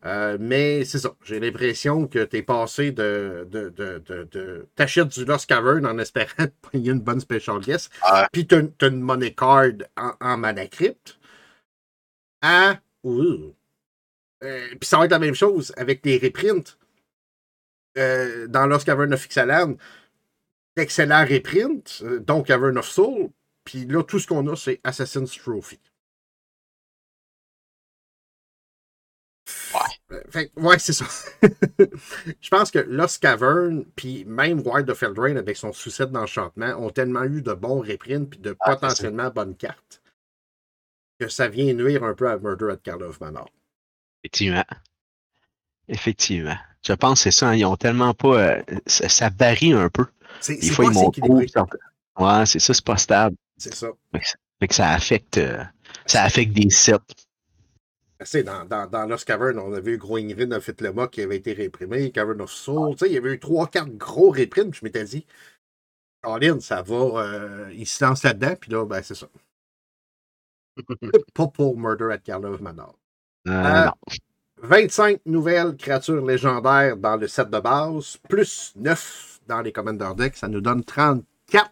euh, mais c'est ça. J'ai l'impression que tu es passé de. de, de, de, T'achètes du Lost Cavern en espérant payer une bonne special guest. Puis t'as as une money card en, en mana crypt. À. Ouh. Euh, puis ça va être la même chose avec les reprints. Euh, dans Lost Cavern of Ixalan, d'excellents reprints, euh, dont Cavern of Soul. Puis là, tout ce qu'on a, c'est Assassin's Trophy. Fait que, ouais, c'est ça. Je pense que Lost Cavern, puis même Wild of Eldraine avec son sous-set d'enchantement, ont tellement eu de bons reprints puis de Ah, potentiellement bonnes cartes que ça vient nuire un peu à Murder at Carl of Manor. effectivement. Effectivement. Je pense que c'est ça. hein, Ils ont tellement pas. euh, ça, ça varie un peu. Des fois, ils montent haut, Ouais, c'est ça, c'est pas stable. C'est ça. Fait que ça affecte. euh, ça affecte des sets. Dans, dans, dans Lost Cavern, on avait eu Growing Rin of Hitlema qui avait été réprimé, Cavern of Soul. Tu sais, il y avait eu trois, quatre gros réprimes. Je m'étais dit, Colin, ça va. euh, il se lance là-dedans, puis là, ben, c'est ça. Pas pour Murder at Carl of Manor. Euh, Euh, non. 25 nouvelles créatures légendaires dans le set de base, plus 9 dans les Commander Decks. Ça nous donne 34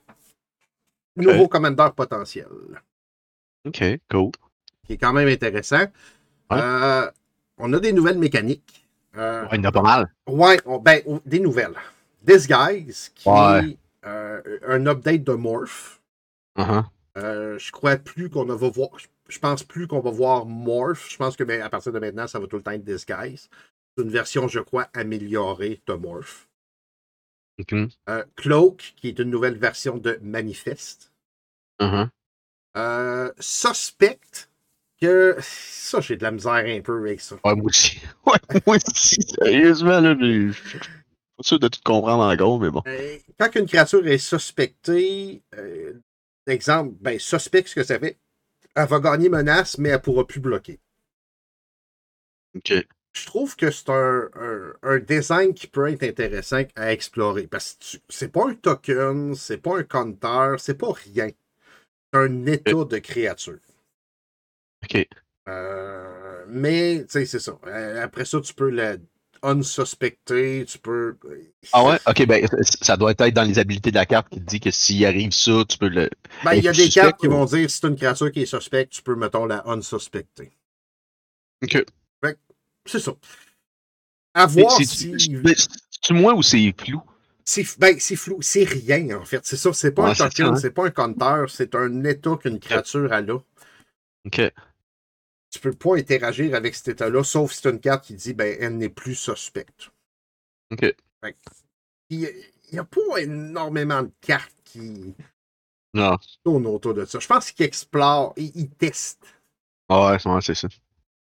nouveaux commandeurs potentiels, Ok, cool. qui est quand même intéressant. Ouais. Euh, on a des nouvelles mécaniques. Euh, Ouais, il y en a pas mal. ouais, on- ben, des nouvelles. Disguise, qui Ouais. est euh, un update de Morph. Uh-huh. Euh, je crois plus qu'on va voir. Je pense plus qu'on va voir Morph. Je pense que ben, à partir de maintenant, ça va tout le temps être Disguise. C'est une version, je crois, améliorée de Morph. Cloak, qui est une nouvelle version de Manifest. Uh-huh. Suspect, que ça, j'ai de la misère un peu avec ça. Ouais, moi aussi. Ouais, moi aussi. Sérieusement, là, je suis pas sûr de tout comprendre encore, mais bon. Euh, quand une créature est suspectée, euh, exemple, ben, suspect, ce que ça fait, elle va gagner menace, mais elle ne pourra plus bloquer. Ok. je trouve que c'est un, un- un design qui peut être intéressant à explorer. Parce que c'est pas un token, c'est pas un counter, c'est pas rien. C'est un état de créature. Ok. Euh, mais, tu sais, c'est ça. Euh, Après ça, tu peux la unsuspecter, tu peux. Ah ouais? Ok, ben, ça doit être dans les habilités de la carte qui te dit que s'il arrive ça, tu peux le. Ben, il y a des suspect, cartes qui vont dire si c'est une créature qui est suspecte, tu peux, mettons, la unsuspecter. Ok. C'est ça. À voir C'est- si. C'est-tu moi ou c'est flou? C'est ben, c'est flou, c'est rien en fait. C'est ça, c'est pas Ouais, un token, hein. c'est pas un counter, c'est un état qu'une créature a là. Ok. Tu peux pas interagir avec cet état-là, sauf si c'est une carte qui dit ben elle n'est plus suspecte. Ok. Il n'y a pas énormément de cartes qui Non. tournent autour de ça. Je pense qu'ils explorent, ils, ils testent. Ah ouais, ouais, c'est ça.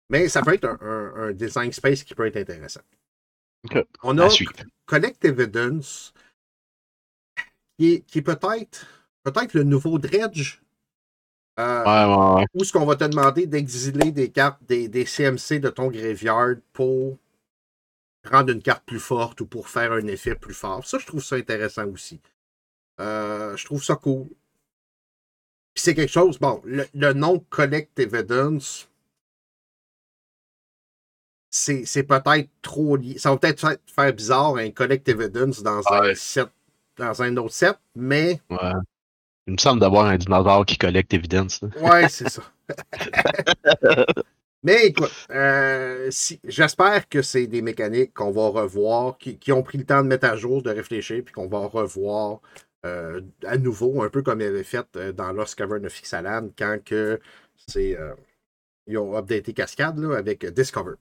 Mais ça peut être un, un- un design space qui peut être intéressant. On a. Collect Evidence, qui est, qui est peut-être peut-être le nouveau Dredge. Euh, Ouais, ouais, ouais. Ou est-ce qu'on va te demander d'exiler des cartes, des, des CMC de ton graveyard pour rendre une carte plus forte ou pour faire un effet plus fort? Ça, je trouve ça intéressant aussi. Euh, je trouve ça cool. Puis c'est quelque chose, bon, le, le nom Collect Evidence, c'est c'est peut-être trop lié. Ça va peut-être faire- bizarre un Collect Evidence dans un set, dans un autre set, mais ouais. Il me semble d'avoir un dinosaure qui collecte évidence. là. Ouais, c'est ça. Mais écoute, euh, si, j'espère que c'est des mécaniques qu'on va revoir, qui, qui ont pris le temps de mettre à jour, de réfléchir, puis qu'on va revoir euh, à nouveau, un peu comme ils avaient fait euh, dans Lost Cavern of Ixalan, quand que c'est, euh, ils ont updaté Cascade là, avec Discover.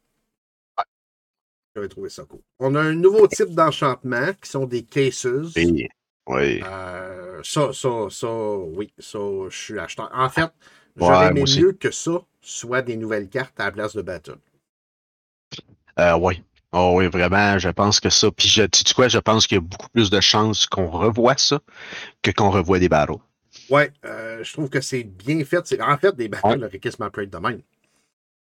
J'avais trouvé ça cool. On a un nouveau type d'enchantement qui sont des cases. Oui. Euh, ça, ça, ça, oui, ça, je suis acheteur. En fait, j'aurais aimé mieux que ça soit des nouvelles cartes à la place de Battle. Euh, oui. Oh, oui, vraiment, je pense que ça. Puis, je, tu sais quoi, je pense qu'il y a beaucoup plus de chances qu'on revoie ça que qu'on revoie des battles. Ouais, euh, je trouve que c'est bien fait. C'est- En fait, des battles auraient quasiment pu être de même.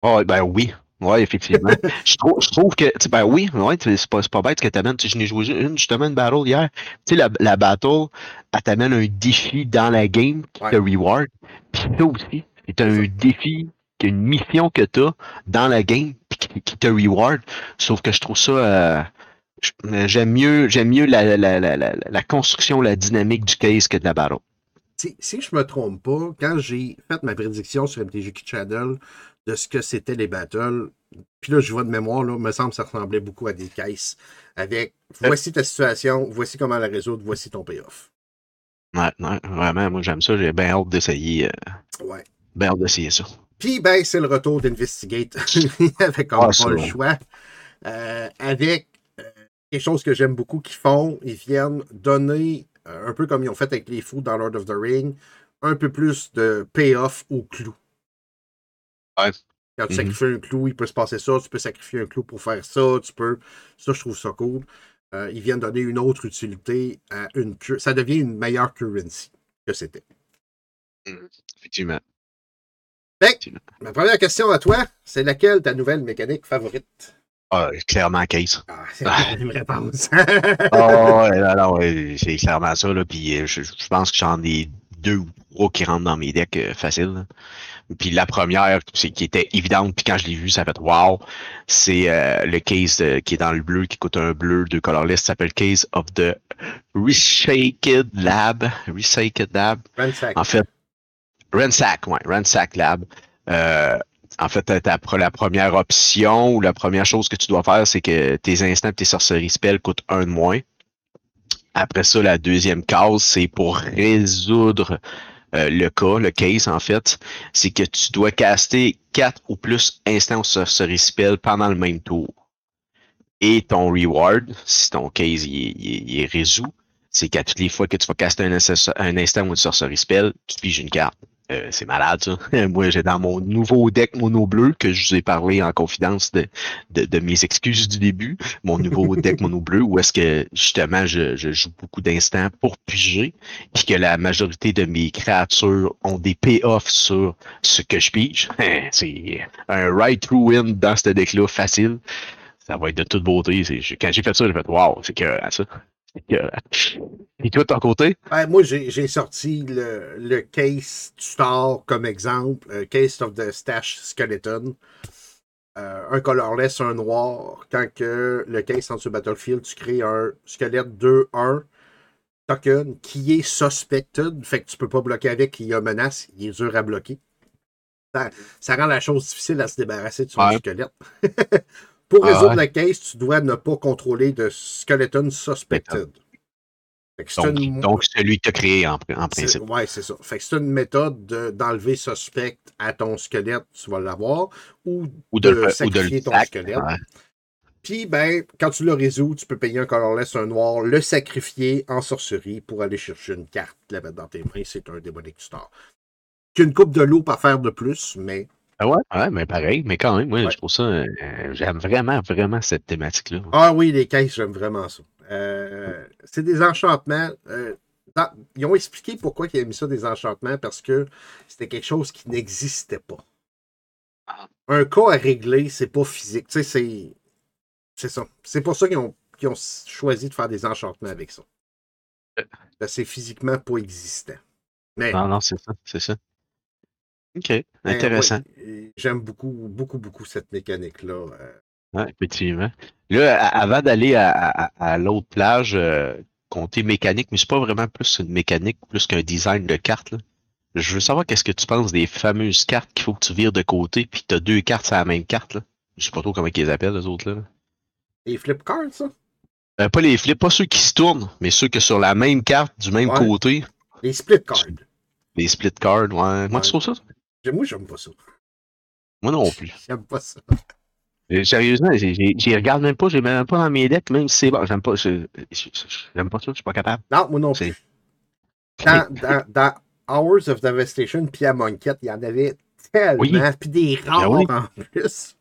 Oh, ben oui. Oui, effectivement. je, trouve, je trouve que, ben oui, ouais, c'est pas, pas bête ce que t'amènes. Je n'ai joué une, justement, une battle hier. Tu sais, la, la battle, elle t'amène un défi dans la game qui Ouais. te reward. Puis ça aussi, c'est un défi, une mission que tu as dans la game qui, qui te reward. Sauf que je trouve ça. euh, je- j'aime mieux, j'aime mieux la, la, la, la, la construction, la dynamique du case que de la battle. Si, si je me trompe pas, quand j'ai fait ma prédiction sur MTG Channel de ce que c'était les battles, puis là, je vois de mémoire, là, me semble que ça ressemblait beaucoup à des caisses avec voici ta situation, voici comment la résoudre, voici ton payoff. Ouais, ouais, vraiment, moi j'aime ça. J'ai bien hâte d'essayer. euh, Ouais. bien hâte d'essayer ça. Puis, ben, c'est le retour d'Investigate. Il n'y avait comme Ah, pas le ouais. choix. Euh, avec euh, quelque chose que j'aime beaucoup qu'ils font, ils viennent donner, un peu comme ils ont fait avec les fous dans Lord of the Ring, un peu plus de payoff au clou. Ouais. Quand tu Mhm. sacrifies un clou, il peut se passer ça, tu peux sacrifier un clou pour faire ça, tu peux. Ça, je trouve ça cool. Euh, ils viennent donner une autre utilité à une Ça devient une meilleure currency que c'était. Effectivement. Ma première question à toi, c'est laquelle ta nouvelle mécanique favorite? Ah, clairement, case. Ah, c'est la même réponse. Ah ouais, c'est clairement ça. Là. Puis euh, je, je pense que j'en ai deux ou trois qui rentrent dans mes decks euh, faciles. Puis la première, c'est qui était évidente, puis quand je l'ai vu, ça a fait wow. C'est euh, le case qui est dans le bleu, qui coûte un bleu, deux colorless, ça s'appelle Case of the Reshaked Lab. Reshaked Lab. Ransack. En fait, Ransack, ouais, Ransack Lab. Euh, en fait, pre- la première option ou la première chose que tu dois faire, c'est que tes instants et tes sorceries spells coûtent un de moins. Après ça, la deuxième case, c'est pour résoudre euh, le cas, le case en fait, c'est que tu dois caster quatre ou plus instants ou sorceries spells pendant le même tour. Et ton reward, si ton case est- résolu, c'est qu'à toutes les fois que tu vas caster un, instant- un instant ou une sorcerie spell, tu piges une carte. Euh, c'est malade, ça. Moi, j'ai dans mon nouveau deck mono bleu, que je vous ai parlé en confidence de, de, de mes excuses du début, mon nouveau deck mono bleu, où est-ce que justement je, je joue beaucoup d'instants pour piger, puis que la majorité de mes créatures ont des payoffs sur ce que je pige. c'est un right through win dans ce deck-là, facile. Ça va être de toute beauté. Quand j'ai fait ça, j'ai fait Wow, c'est que ça. Et toi, de ton côté? Ben, moi, j'ai sorti le, le case Star comme exemple, euh, Case of the Stash Skeleton. Euh, un colorless, un noir. Quand que le case entre sur Battlefield, tu crées un squelette 2-1 token qui est suspected, fait que tu peux pas bloquer avec, il y a menace, il est dur à bloquer. Ça, ça rend la chose difficile à se débarrasser de son Ouais. squelette. Pour Ah résoudre le case, tu dois ne pas contrôler de skeleton suspected. Donc, une- donc celui que tu as créé en, principe. Ouais, c'est ça. Fait que c'est une méthode de- d'enlever suspect à ton squelette, tu vas l'avoir, ou Ou de, de le, ou de sacrifier ton sac. squelette. Ouais. Puis, ben, quand tu le résous, tu peux payer un colorless, un noir, le sacrifier en sorcerie pour aller chercher une carte, la mettre dans tes mains. C'est un démonique star. Qu'une coupe de loup à faire de plus, mais Ah ouais, ouais, mais pareil, mais quand même, moi, Ouais. je trouve ça, euh, j'aime vraiment, vraiment cette thématique-là. Ah oui, les caisses, j'aime vraiment ça. Euh, c'est des enchantements. euh, ils ont expliqué pourquoi ils avaient mis ça des enchantements, parce que c'était quelque chose qui n'existait pas. Ah. Un cas à régler, c'est pas physique. Tu sais, c'est. C'est ça. C'est pour ça qu'ils ont, qu'ils ont choisi de faire des enchantements avec ça. Euh. C'est physiquement pas existant. Mais, Non, non, c'est ça, c'est ça. OK, intéressant. ouais, J'aime beaucoup, beaucoup, beaucoup cette mécanique-là. euh. Ouais, effectivement. Là, a- avant d'aller à, à- à l'autre plage, euh, côté mécanique, mais c'est pas vraiment plus une mécanique, plus qu'un design de carte. là. Je veux savoir qu'est-ce que tu penses des fameuses cartes qu'il faut que tu vires de côté, puis tu as deux cartes sur la même carte. Là. Je sais pas trop comment ils les appellent, les autres. Là. Les flip cards, ça? Euh, pas les flips, pas ceux qui se tournent, mais ceux que sur la même carte, du même Ouais. côté, Les split cards. les split cards. Ouais. Moi, Ouais. tu trouves ça? Moi, j'aime pas ça. Moi non plus. J'aime pas ça. Sérieusement, j'y regarde même pas, j'ai même pas dans mes decks, même si c'est bon. J'aime pas, j'aime pas ça, je suis pas capable. Non, moi non C'est- plus. Dans, dans, dans Hours of Devastation puis à Monquette, il y en avait tellement. Oui. Puis des rares Ben oui. en plus.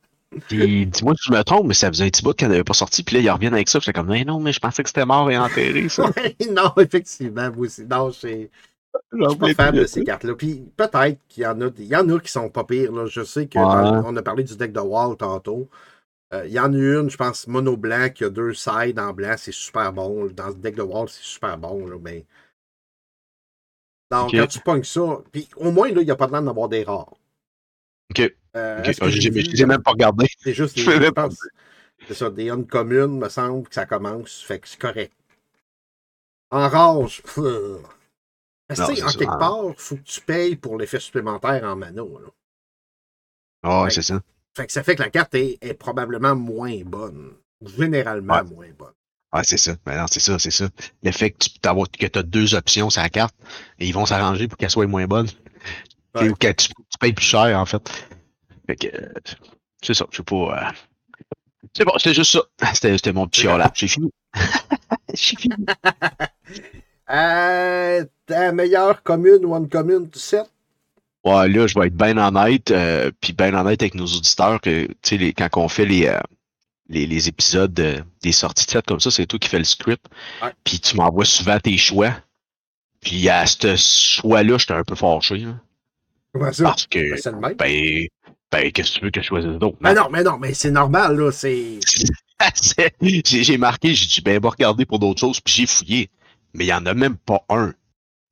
Puis dis-moi si je me trompe, mais ça faisait un petit bout qu'elle n'avait pas sorti, puis là, ils reviennent avec ça, puis j'étais comme, mais non, mais je pensais que c'était mort et enterré, ça. Non, effectivement, moi aussi. Non, suis je suis pas fan de ces cartes-là. Puis peut-être qu'il y en a il y en a qui sont pas pires. Là. Je sais qu'on Ouais. a parlé du deck de Wall tantôt. Euh, il y en a une, je pense, mono blanc, qui a deux sides en blanc, c'est super bon. Dans ce deck de Wall, c'est super bon. Là, mais... Donc, quand tu pognes ça, puis au moins, là, il n'y a pas de l'air d'avoir des rares. Ok, Euh, ok. est-ce que Ah, même pas regardé. C'est juste Je des, je pense, c'est ça, des uncommunes, me semble, que ça commence. Fait que c'est correct. En rage, pff, parce que, en quelque part, il faut que tu payes pour l'effet supplémentaire en mana. là. Ah, Ouais. c'est ça. Fait que ça fait que la carte est, est probablement moins bonne. Généralement Ouais. moins bonne. Ah, c'est ça. Mais non, c'est ça, c'est ça. Le fait que tu as deux options sur la carte, et ils vont s'arranger pour qu'elle soit moins bonne. Ouais. Ou que tu, tu payes plus cher, en fait. Fait que, c'est ça. Je sais pas. euh, C'est bon, c'était juste ça. C'était mon petit chialage. J'ai fini. J'ai fini. Euh, ta meilleure commune ou commune du set? Ouais, là, je vais être bien honnête, euh, puis bien honnête avec nos auditeurs, que, tu sais, les- quand on fait les, euh, les, les épisodes, euh, des sorties de set comme ça, c'est toi qui fais le script, puis tu m'envoies souvent tes choix, puis à ce choix-là, j'étais un peu fâché, là, Comment ça? parce que, Ben, c'est le même. ben, ben, qu'est-ce que tu veux que je choisisse d'autre? Mais non, mais non, mais c'est normal, là. C'est. J'ai marqué, j'ai dit, ben, va regarder pour d'autres choses, puis j'ai fouillé, mais il n'y en a même pas un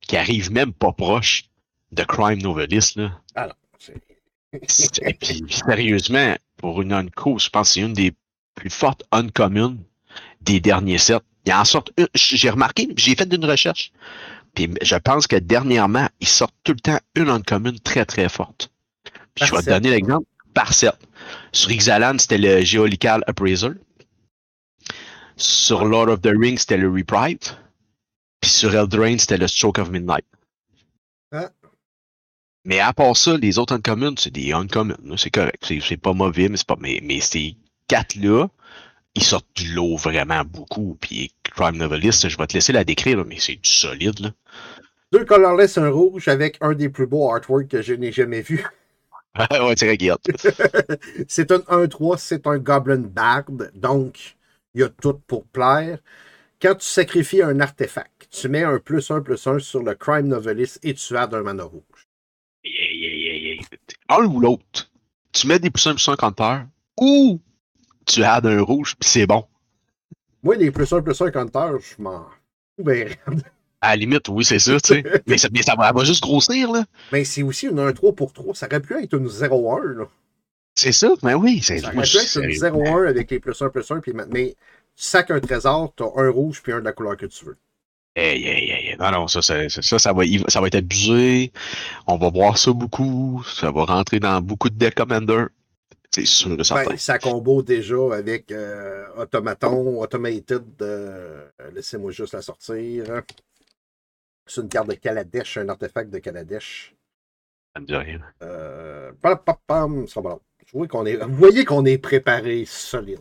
qui arrive même pas proche de Crime Novelist, là. Alors, c'est- Et puis, sérieusement, pour une unco, je pense que c'est une des plus fortes uncommunes des derniers sets. Il en sort une, j'ai remarqué, j'ai fait une recherche. Puis je pense que dernièrement, ils sortent tout le temps une uncommune très très forte. Puis je vais te donner l'exemple par set. Sur Ixalan, c'était le Geolical Appraiser. Sur Lord of the Rings, c'était le Reprieve. Puis sur Eldraine, c'était le Stroke of Midnight. Ah. Mais à part ça, les autres uncommunes, c'est des uncommunes. là, C'est correct. C'est c'est pas mauvais, mais c'est pas. Mais, mais ces quatre-là, ils sortent du lot vraiment beaucoup. Puis Crime Novelist, je vais te laisser la décrire, là, mais c'est du solide. Là. Deux colorless, un rouge avec un des plus beaux artworks que je n'ai jamais vu. ouais, tu regardes. c'est un 1-3, c'est un Goblin Bard, donc il y a tout pour plaire. Quand tu sacrifies un artefact, tu mets un plus 1 plus 1 sur le Crime Novelist et tu as un mana rouge. Yeah, yeah, yeah, yeah. Un ou l'autre. Tu mets des poussins plus un compteur ou tu as un rouge, puis c'est bon. Moi, les plus 1 plus 1 compteurs, je m'en ben. À la limite, oui, c'est ça, tu sais. mais ça, mais ça va, juste grossir, là. Mais c'est aussi une 1-3 pour 3. Ça aurait pu être une 0-1. là. C'est ça, mais oui. C'est Ça aurait pu être une sérieux. 0-1 avec les plus 1 plus 1. Puis, ma- mais tu sacs un trésor, tu as un rouge puis un de la couleur que tu veux. Hey, hey. Non, non, ça, ça, ça, ça, ça va, ça être abusé. On va voir ça beaucoup. Ça va rentrer dans beaucoup de deck commander. C'est sûr de certain. Ben, ça combo déjà avec euh, Automaton, Automated. euh, Laissez-moi juste la sortir. C'est une carte de Kaladesh, un artefact de Kaladesh. Ça me dit rien. Euh, pam, pam, pam, ça va qu'on est, vous voyez qu'on est préparé solide.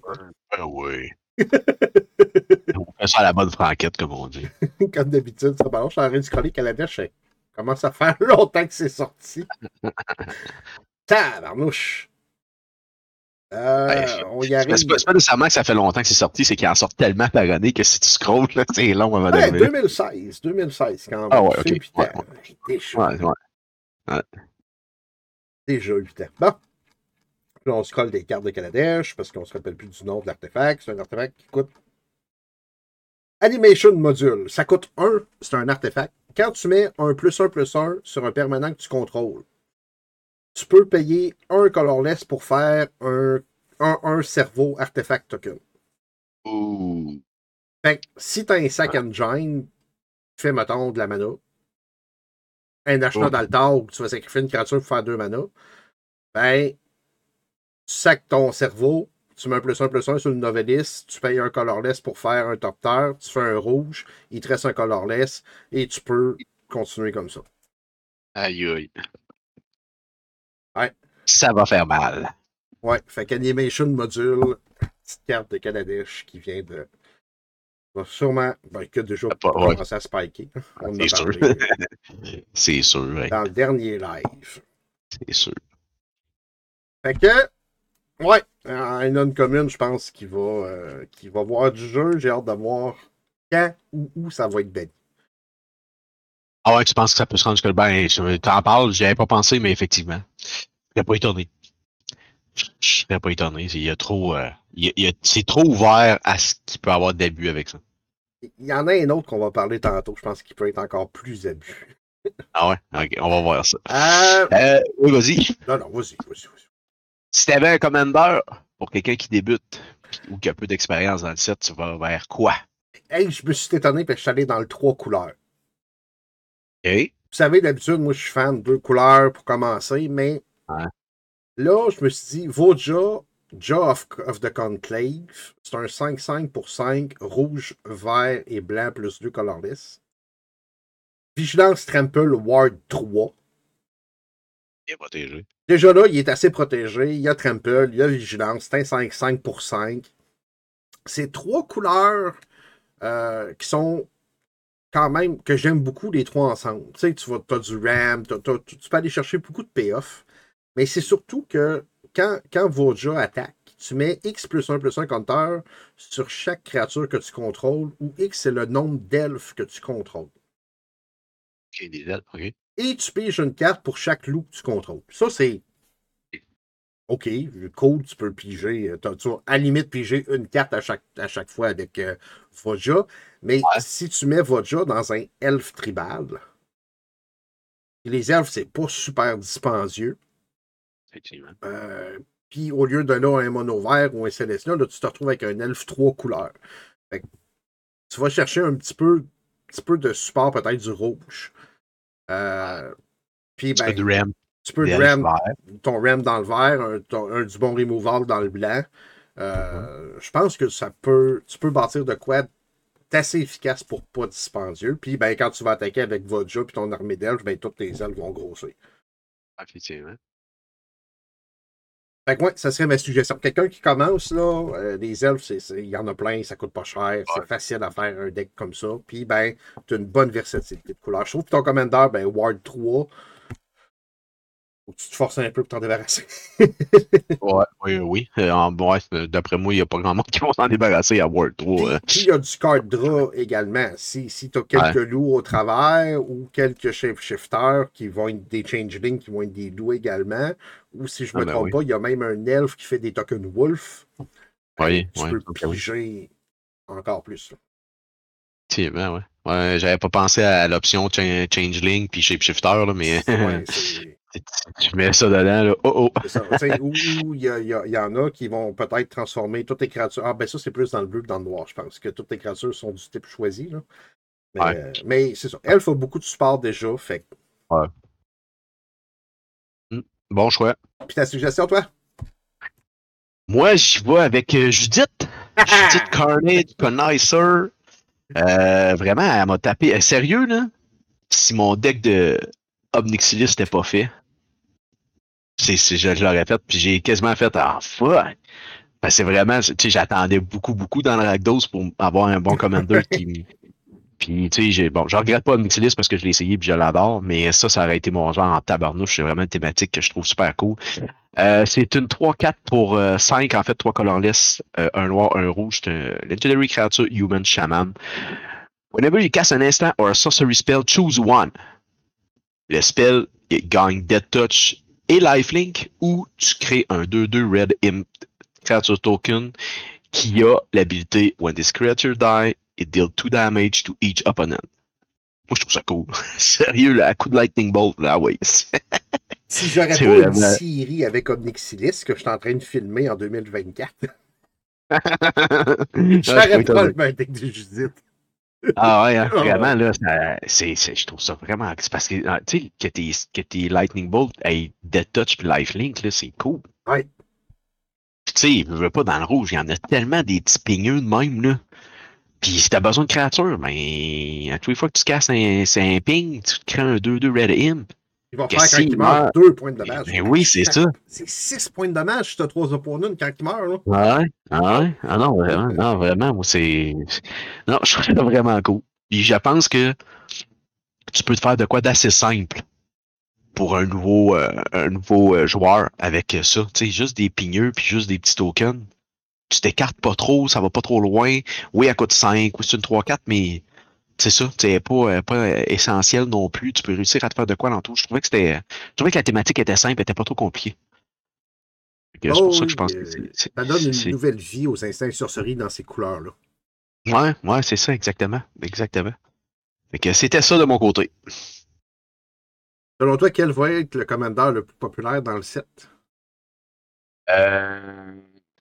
Ah oui. on fait ça à la bonne franquette, comme on dit. Comme d'habitude, ça va long. Je suis en train de scroller Kaladesh. ça commence à faire longtemps que c'est sorti. Tabarnouche. Euh, on y C'est arrive. c'est pas, pas nécessairement que ça fait longtemps que c'est sorti, c'est qu'il en sort tellement par année que si tu scrolls, c'est long avant Ouais, d'arriver. 2016, 2016 quand même. Ah ouais, ok. Déjà, Ouais, ouais. déjà 8 ans. Bon. Là, on scrolle des cartes de Kaladesh parce qu'on se rappelle plus du nom de l'artefact. C'est un artefact qui coûte. Animation Module. Ça coûte 1, c'est un artefact. Quand tu mets un plus 1 plus 1 sur un permanent que tu contrôles, tu peux payer un colorless pour faire un, un, un cerveau artefact token. Ouh. Fait que si t'as un sac engine, tu fais, mettons, de la mana, un achat Oh. d'altar où tu vas sacrifier une créature pour faire deux mana, ben, sacs ton cerveau, tu mets un plus un plus un sur le novelist, tu payes un colorless pour faire un torteur, tu fais un rouge, il te reste un colorless, et tu peux continuer comme ça. Aïe, aïe. Ouais. Ça va faire mal. Ouais, fait qu'Animation Module, petite carte de Kaladesh qui vient de. va sûrement. Ben, que déjà Ah, pas- ouais. commencé à spiker. C'est sûr. C'est sûr, ouais. dans le dernier live. C'est sûr. Fait que, ouais, un non-commune, je pense qu'il va, euh, qu'il va voir du jeu. J'ai hâte de voir quand ou où ça va être banni. Ah ouais, tu penses que ça peut se rendre jusque Ben, t'en parles, j'y avais pas pensé, mais effectivement. Je serais pas étonné. Je serais pas étonné. Il y a trop. euh, c'est trop ouvert à ce qu'il peut y avoir d'abus avec ça. Il y en a un autre qu'on va parler tantôt, je pense qu'il peut être encore plus abus. Ah ouais? Ok, on va voir ça. Euh, Euh, oui, vas-y. non, non, vas-y, vas-y, vas-y. Si t'avais un commander pour quelqu'un qui débute ou qui a peu d'expérience dans le set, tu vas vers quoi? Hey, je me suis étonné parce que je suis allé dans le trois couleurs. OK? Vous savez, d'habitude, moi, je suis fan de deux couleurs pour commencer, mais là, je me suis dit, Voja, Jaw of, of the Conclave, c'est un 5-5 pour 5, rouge, vert et blanc plus 2 colorless. Vigilance Trample Ward 3. Protégé. Déjà là, il est assez protégé. Il y a Trample, il y a Vigilance, c'est un 5-5 pour 5. C'est trois couleurs euh, qui sont quand même que j'aime beaucoup les trois ensemble. Tu sais, tu as du RAM, tu peux aller chercher beaucoup de payoff. Mais c'est surtout que quand, quand Voja attaque, tu mets X plus 1 plus 1 compteur sur chaque créature que tu contrôles, où X c'est le nombre d'elfes que tu contrôles. OK, des ailes. OK. Et tu piges une carte pour chaque loup que tu contrôles. Ça, c'est. OK, cool, tu peux piger. euh, Tu vas à la limite piger une carte à chaque, à chaque fois avec euh, Voja. Mais Ouais. si tu mets Voja dans un elfe tribal, les elfes, c'est pas super dispendieux. Euh, Puis au lieu de là un mono vert ou un célestin, là, tu te retrouves avec un elfe trois couleurs. Fait que tu vas chercher un petit peu, petit peu de support, peut-être du rouge. Euh, puis Tu ben, tu peux ram vert. ton RAM dans le vert, un, ton- un du bon removal dans le blanc. Euh, Je pense que ça peut. Tu peux bâtir de quoi assez efficace pour pas dispendieux. Puis ben, quand tu vas attaquer avec Vodja puis ton armée d'elfes, ben toutes tes ailes vont grossir. Effectivement. Fait que ouais, ça serait ma suggestion. Quelqu'un qui commence, là, euh, les elfes, il y en a plein, ça coûte pas cher, c'est facile à faire un deck comme ça. Puis ben, tu as une bonne versatilité de couleurs. Je trouve que ton commander, ben, Ward 3, tu te forces un peu pour t'en débarrasser. Ouais, oui, oui. Euh, en- euh, D'après moi, il n'y a pas grand monde qui va s'en débarrasser à World 3. euh. Puis il y a du card draw également. Si, si tu as quelques loups au travers ou quelques shifters qui vont être des changelings qui vont être des loups également, ou si je ne me Ah ben trompe oui. pas, il y a même un elfe qui fait des tokens wolf. Oui, tu ouais, peux ok, oui. piger encore plus. Effectivement, ouais. Ouais, j'avais pas pensé à l'option cha- Changeling puis Shapeshifter, là, mais Ouais, tu mets ça dedans, là. Oh oh! Ou il y, en a qui vont peut-être transformer toutes les créatures. Ah, ben ça, c'est plus dans le bleu que dans le noir, je pense, que toutes les créatures sont du type choisi. Là. Mais, Ouais. euh, mais c'est ça. Elf a beaucoup de support déjà. Fait. que- Bon choix. Puis ta suggestion, toi? Moi, j'y vais avec euh, Judith. Judith Carnage, Connoisseur. Euh, vraiment, elle m'a tapé. Euh, sérieux, là? Si mon deck de Obnixilis n'était pas fait, c'est, je, l'aurais fait, puis j'ai quasiment fait Ah fuck! Ben, c'est vraiment, tu sais, j'attendais beaucoup, beaucoup dans le Rakdos pour avoir un bon commander qui, Puis, tu sais, bon, je regrette pas Omnixilis parce que je l'ai essayé puis je l'adore, mais ça, ça aurait été mon genre en tabarnouche. C'est vraiment une thématique que je trouve super cool. Euh, c'est une 3-4 pour 5, en fait, 3 colorless, euh, un noir, un rouge. C'est un Legendary Creature Human Shaman. Whenever you cast an instant or a sorcery spell, choose one. Le spell il gagne Dead Touch et Lifelink, ou tu crées un 2-2 Red Imp Creature Token qui a l'habilité When this creature die, it deal 2 damage to each opponent. Moi, je trouve ça cool. Sérieux, là, à coup de Lightning Bolt, là, oui. Si j'aurais pas une série avec Omnixilis que je suis en train de filmer en 2024, Ouais, j'aurais je pas peux le même deck de Judith. Ah ouais, hein, Ah vraiment, là, ça- c'est, c'est- je trouve ça vraiment. C'est parce que, ah, tu sais, que tes, que tes Lightning Bolt aient Dead Touch puis Lifelink, là, c'est cool. Ouais. Puis, tu sais, je veux pas dans le rouge, il y en a tellement des petits pigneux de même, là. Puis, si t'as besoin de créatures, ben, à toutes les fois que tu casses un, c'est un ping, tu te crées un 2-2 Red Imp. Il va Que faire quand il meurt meurt- deux points de dommage. Ben oui, c'est ça. C'est six points de dommage si t'as trois opponents quand il meurt. Là. Ouais, ah ouais, ah non, vraiment, non, vraiment, moi, c'est. Non, je trouve ça vraiment cool. Puis je pense que tu peux te faire de quoi d'assez simple pour un nouveau, euh, un nouveau euh, joueur avec ça. Tu sais, juste des pigneux puis juste des petits tokens. Tu t'écartes pas trop, ça va pas trop loin. Oui, elle coûte 5, oui, c'est une 3-4, mais c'est ça, c'est pas, euh, pas euh, essentiel non plus. Tu peux réussir à te faire de quoi dans tout. Je trouvais que c'était. Je trouvais que la thématique était simple, elle était pas trop compliquée. C'est Oh pour ça que je pense euh, que c'est- c'est. Ça donne une nouvelle vie aux instincts de sorcerie dans ces couleurs-là. Ouais, ouais, c'est ça, exactement. Exactement. Fait que c'était ça de mon côté. Selon toi, quel va être le commandeur le plus populaire dans le set? Euh,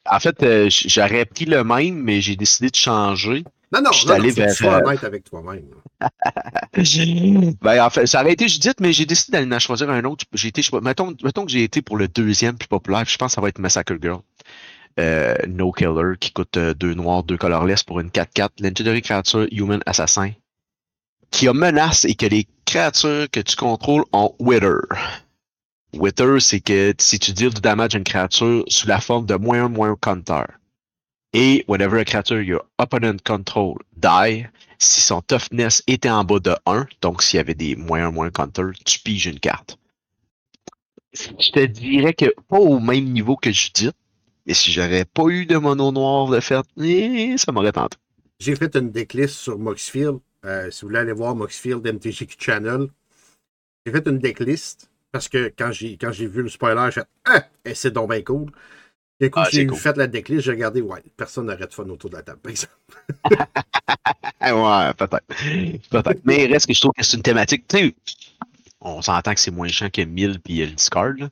En fait, euh, j'aurais pris le même, mais j'ai décidé de changer. Non, non, Je suis non, allé vers, sois euh, honnête avec toi-même. Ben, en fait, ça aurait été Judith, mais j'ai décidé d'aller en choisir un autre. J'ai été, mettons, mettons que j'ai été pour le deuxième plus populaire, puis je pense que ça va être Massacre Girl. Euh, no Killer, qui coûte euh, deux noirs, deux colorless pour une 4-4. Legendary Creature Human Assassin. Qui a menace et que les créatures que tu contrôles ont Wither. Wither, c'est que si tu deals du damage à une créature sous la forme de moins un, moins un counter. Et whenever a creature your opponent control die, si son toughness était en bas de 1, donc s'il y avait des moins 1, moins counter, tu piges une carte. Je te dirais que pas au même niveau que Judith, mais si j'aurais pas eu de mono noir de fait, eh, ça m'aurait tenté. J'ai fait une decklist sur Moxfield. Euh, si vous voulez aller voir Moxfield MTGQ Channel, j'ai fait une decklist parce que quand j'ai vu le spoiler, j'ai fait Ah! C'est donc bien cool. Et coup, Ah, j'ai cool. fait la decklist, j'ai regardé, ouais, personne n'aurait de fun autour de la table, par exemple. Ouais, peut-être. Peut-être. Mais il reste que je trouve que c'est une thématique. Tu sais, on s'entend que c'est moins chiant que 1000 puis le discard. Là.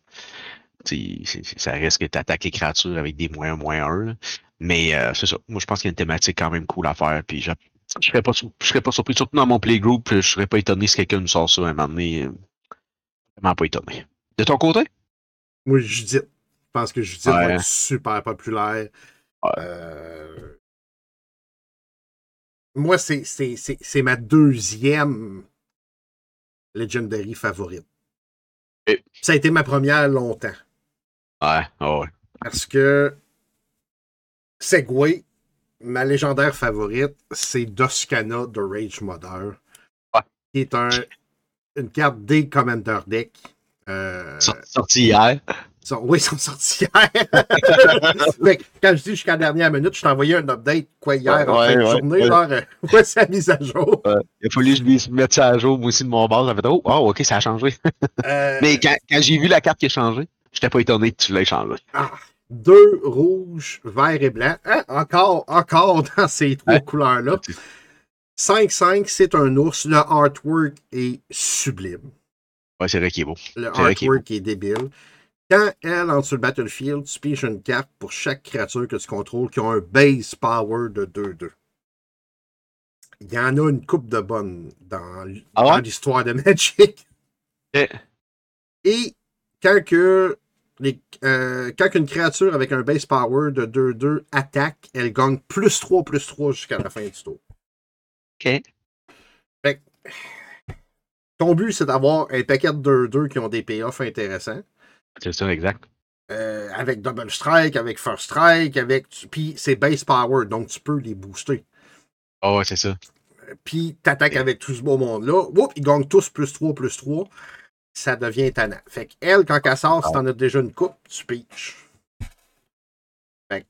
Tu sais, c'est- ça reste que tu attaques les créatures avec des moins 1, moins 1. là. Mais euh, c'est ça. Moi, je pense qu'il y a une thématique quand même cool à faire. Puis je, je serais pas, sur- je serais pas surpris. Surtout dans mon playgroup, je serais pas étonné si quelqu'un nous sort ça un moment donné. euh, Vraiment pas étonné. De ton côté? Moi, Judith. Je pense que Judith va Ouais. être super populaire. Ouais. Euh, Moi, c'est- ma deuxième Legendary favorite. Et- Ça a été ma première longtemps. Ouais, ah ouais. Parce que Segway, ma légendaire favorite, c'est Doscana de Rage Mother. Ouais. Qui est un, une carte des Commander Deck. Euh, Sor- Sorti hier. Sont- oui, ils sont sortis hier. Quand je dis jusqu'à la dernière minute, je t'ai envoyé un update quoi hier en Ouais, fin de ouais, journée. ouais. Genre, euh, mise à jour. Il a fallu que je lui mette ça à jour, moi aussi, de mon bord. Ça fait, oh, oh, ok, ça a changé. Euh, Mais quand, quand j'ai vu la carte qui a changé, j'étais pas étonné que tu l'aies changé. ah, deux rouges, vert et blanc. Hein, Encore, encore dans ces trois couleurs-là. 5-5, c'est un ours. Le artwork est sublime. Ouais, c'est vrai qu'il est beau. Le est artwork est débile. Quand elle entre sur le battlefield, tu piges une carte pour chaque créature que tu contrôles qui a un base power de 2-2. Il y en a une coupe de bonnes dans, Ah ouais? dans l'histoire de Magic. Eh. Et quand, que les- euh, quand une créature avec un base power de 2-2 attaque, elle gagne plus 3, plus 3 jusqu'à la fin du tour. Ok. Ton but, c'est d'avoir un paquet de 2-2 qui ont des payoffs intéressants. C'est ça, exact. Euh, avec Double Strike, avec First Strike, avec. Puis c'est base power, donc tu peux les booster. Oh, ouais, c'est ça. puis t'attaques avec tout ce beau monde-là. Oups, ils gagnent tous plus 3, plus 3. Ça devient tannant. Fait qu'elle, quand elle sort, si t'en as déjà une coupe, tu pitches. Fait que-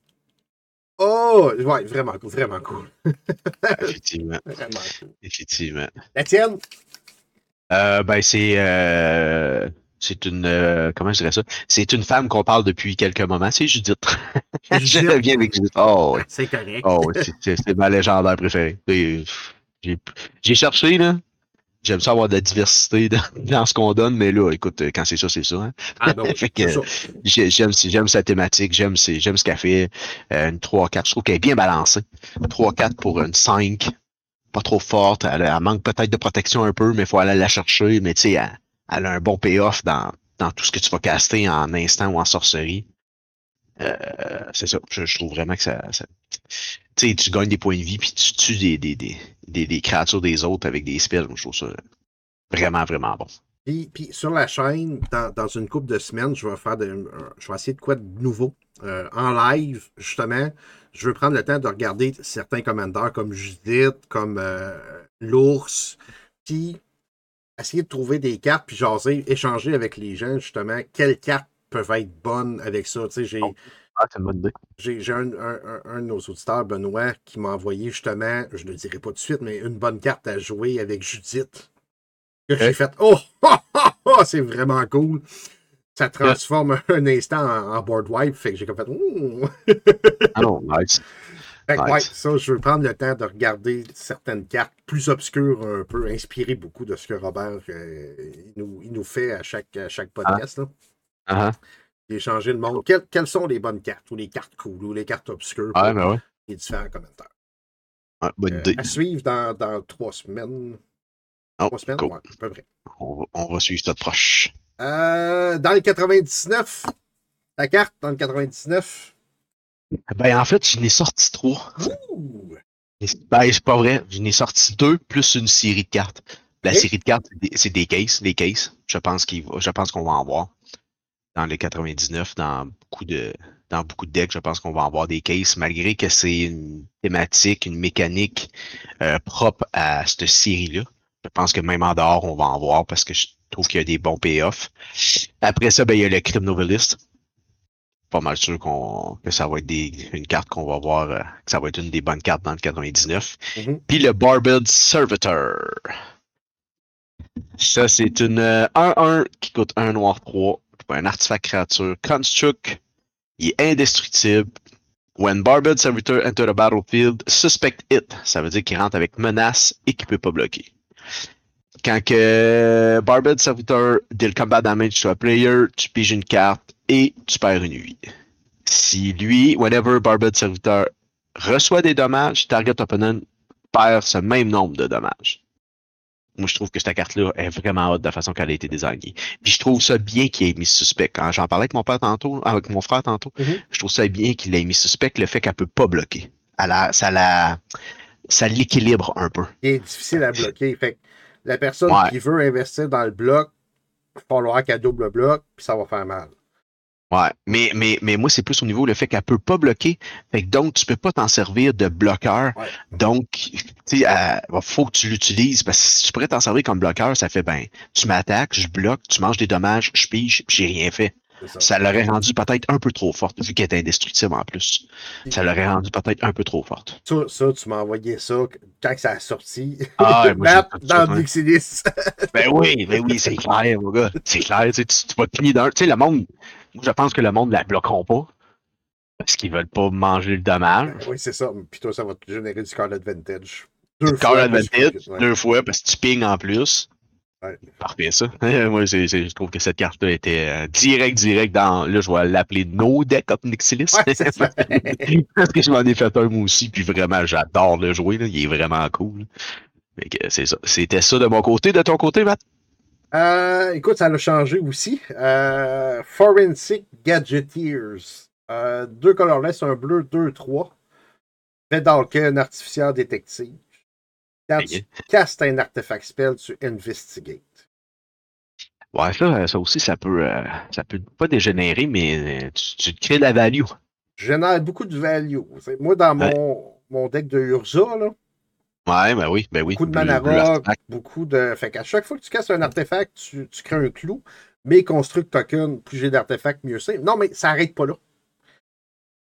Oh! Ouais, vraiment cool, vraiment cool. Effectivement. Vraiment cool. Effectivement. La tienne? Euh, ben, c'est. euh, c'est une. euh, comment je dirais ça? C'est une femme qu'on parle depuis quelques moments. C'est Judith. je reviens avec Judith. Oh, oui. C'est correct. Oh, oui, c'est- ma légendaire préférée. J'ai cherché, là. J'aime ça avoir de la diversité dans, dans ce qu'on donne, mais là, écoute, quand c'est ça, c'est ça. hein. Ah. J'ai- J'aime j'aime sa thématique, j'aime ce qu'elle fait. Euh, une 3-4, je trouve qu'elle est bien balancée. 3-4 pour une 5, pas trop forte. Elle, elle manque peut-être de protection un peu, mais il faut aller la chercher. Mais tu sais, elle, elle a un bon payoff dans, dans tout ce que tu vas caster en instant ou en sorcerie. Euh, c'est ça. Je, trouve vraiment que ça. ça- tu sais, tu gagnes des points de vie puis tu tues des, des, des, des, créatures des autres avec des spells. Je trouve ça vraiment, vraiment bon. Puis, puis sur la chaîne, dans, dans une couple de semaines, je vais faire de, je vais essayer de quoi de nouveau. Euh, en live, justement, je veux prendre le temps de regarder certains commandeurs comme Judith, comme euh, l'ours, puis essayer de trouver des cartes, puis jaser, échanger avec les gens, justement, quelles cartes peuvent être bonnes avec ça. Tu sais, j'ai. Oh. Ah. J'ai un, un- un- de nos auditeurs, Benoît, qui m'a envoyé justement, je ne le dirai pas tout de suite, mais une bonne carte à jouer avec Judith. Que j'ai fait Oh, oh, oh, oh, c'est vraiment cool. Ça transforme un instant en, en board wipe. Fait que j'ai comme fait Ouh. Ah non, nice. Ouais, ça, je veux prendre le temps de regarder certaines cartes plus obscures un peu, inspirées beaucoup de ce que Robert euh, il nous, il nous fait à chaque, à chaque podcast. là. Ah, Échanger le monde. Quelles, quelles sont les bonnes cartes, ou les cartes cool, ou les cartes obscures ah. Ouais, ben les différents commentaires? Bonne Euh, idée. à suivre dans, dans trois semaines. Oh, Trois semaines, cool. ouais, à peu près. On va, on va suivre ça de proche. Euh, dans le 99, la carte dans le 99. Ben, en fait, je n'ai sorti trois. Ouh! Ben, c'est pas vrai. Je n'ai sorti deux plus une série de cartes. La série de cartes, c'est des- c'est des cases. Cases. Je pense qu'il je pense qu'on va en voir. Dans les 99, dans beaucoup de. Dans beaucoup de decks, je pense qu'on va en voir des cases, malgré que c'est une thématique, une mécanique euh, propre à cette série-là. Je pense que même en dehors, on va en voir parce que je trouve qu'il y a des bons payoffs. Après ça, ben, il y a le Crime Novelist. Pas mal sûr qu'on, que ça va être des, une carte qu'on va voir, euh, que ça va être une des bonnes cartes dans le 99. Mhm. Puis le Barbed Servitor. Ça, c'est une euh, 1-1 qui coûte 1 noir 3. Un artefact créature. Construct. Il est indestructible. When Barbed Servitor enter the battlefield, suspect it. Ça veut dire qu'il rentre avec menace et qu'il peut pas bloquer. Quand que Barbed Servitor deal combat damage to a player, tu piges une carte et tu perds une vie. Si lui, whenever Barbed Servitor reçoit des dommages, target opponent perd ce même nombre de dommages. Moi, je trouve que cette carte-là est vraiment haute de la façon qu'elle a été designée. Puis je trouve ça bien qu'il ait mis suspect. Quand j'en parlais avec mon père tantôt, avec mon frère tantôt, Mhm. je trouve ça bien qu'il ait mis suspect le fait qu'elle peut pas bloquer. Elle a- ça la, ça l'équilibre un peu. Il est difficile à bloquer. Fait que la personne Ouais. qui veut investir dans le bloc, il va falloir qu'elle double bloc, puis ça va faire mal. Ouais, mais, mais, mais moi, c'est plus au niveau le fait qu'elle peut pas bloquer. Fait que donc, tu peux pas t'en servir de bloqueur. Ouais. Donc, tu sais, il faut que tu l'utilises parce que si tu pourrais t'en servir comme bloqueur, ça fait ben, tu m'attaques, je bloque, tu manges des dommages, je pige, puis j'ai rien fait. Ça. Ça l'aurait rendu peut-être un peu trop forte, vu qu'elle est indestructible en plus. Ça l'aurait rendu peut-être un peu trop forte. Ça, ça, tu m'as envoyé ça quand ça a sorti. Ah, ouais, moi, dans ouais. Dixilis. Ben oui, ben oui, c'est clair, mon gars. C'est clair, tu, sais, tu, tu vas te finir d'un. Tu sais, le monde, moi, je pense que le monde la bloqueront pas. Parce qu'ils veulent pas manger le dommage. oui, c'est ça. Puis toi, ça va te générer du card advantage. Deux Card fois, advantage, plus que- ouais. deux fois, parce que tu pings en plus. Ouais. Parfait, ça. Moi, je trouve que cette carte-là était euh, direct, direct dans. Là, je vais l'appeler No Deck of Nixilis. Ouais, parce que je m'en ai fait un, moi aussi. Puis vraiment, j'adore le jouer. Là. Il est vraiment cool. C'est ça. C'était ça de mon côté. De ton côté, Matt? Euh, écoute, ça a changé aussi. Euh, Forensic Gadgeteers. Euh, deux colorless, un bleu, deux, trois. Vedalken, artificière détective. Quand tu castes un artefact spell, tu investigate. Ouais, ça, ça aussi, ça peut, ça peut pas dégénérer, mais tu, tu te crées de la value. Je génère beaucoup de value. Moi, dans Ouais. mon, mon deck de Urza, là, Ouais, ben oui, ben oui. Beaucoup de mana beaucoup de. Fait qu'à chaque fois que tu casses un artefact, tu, tu crées un clou. Mais construct token, plus j'ai d'artefacts, mieux c'est. Non, mais ça arrête pas là.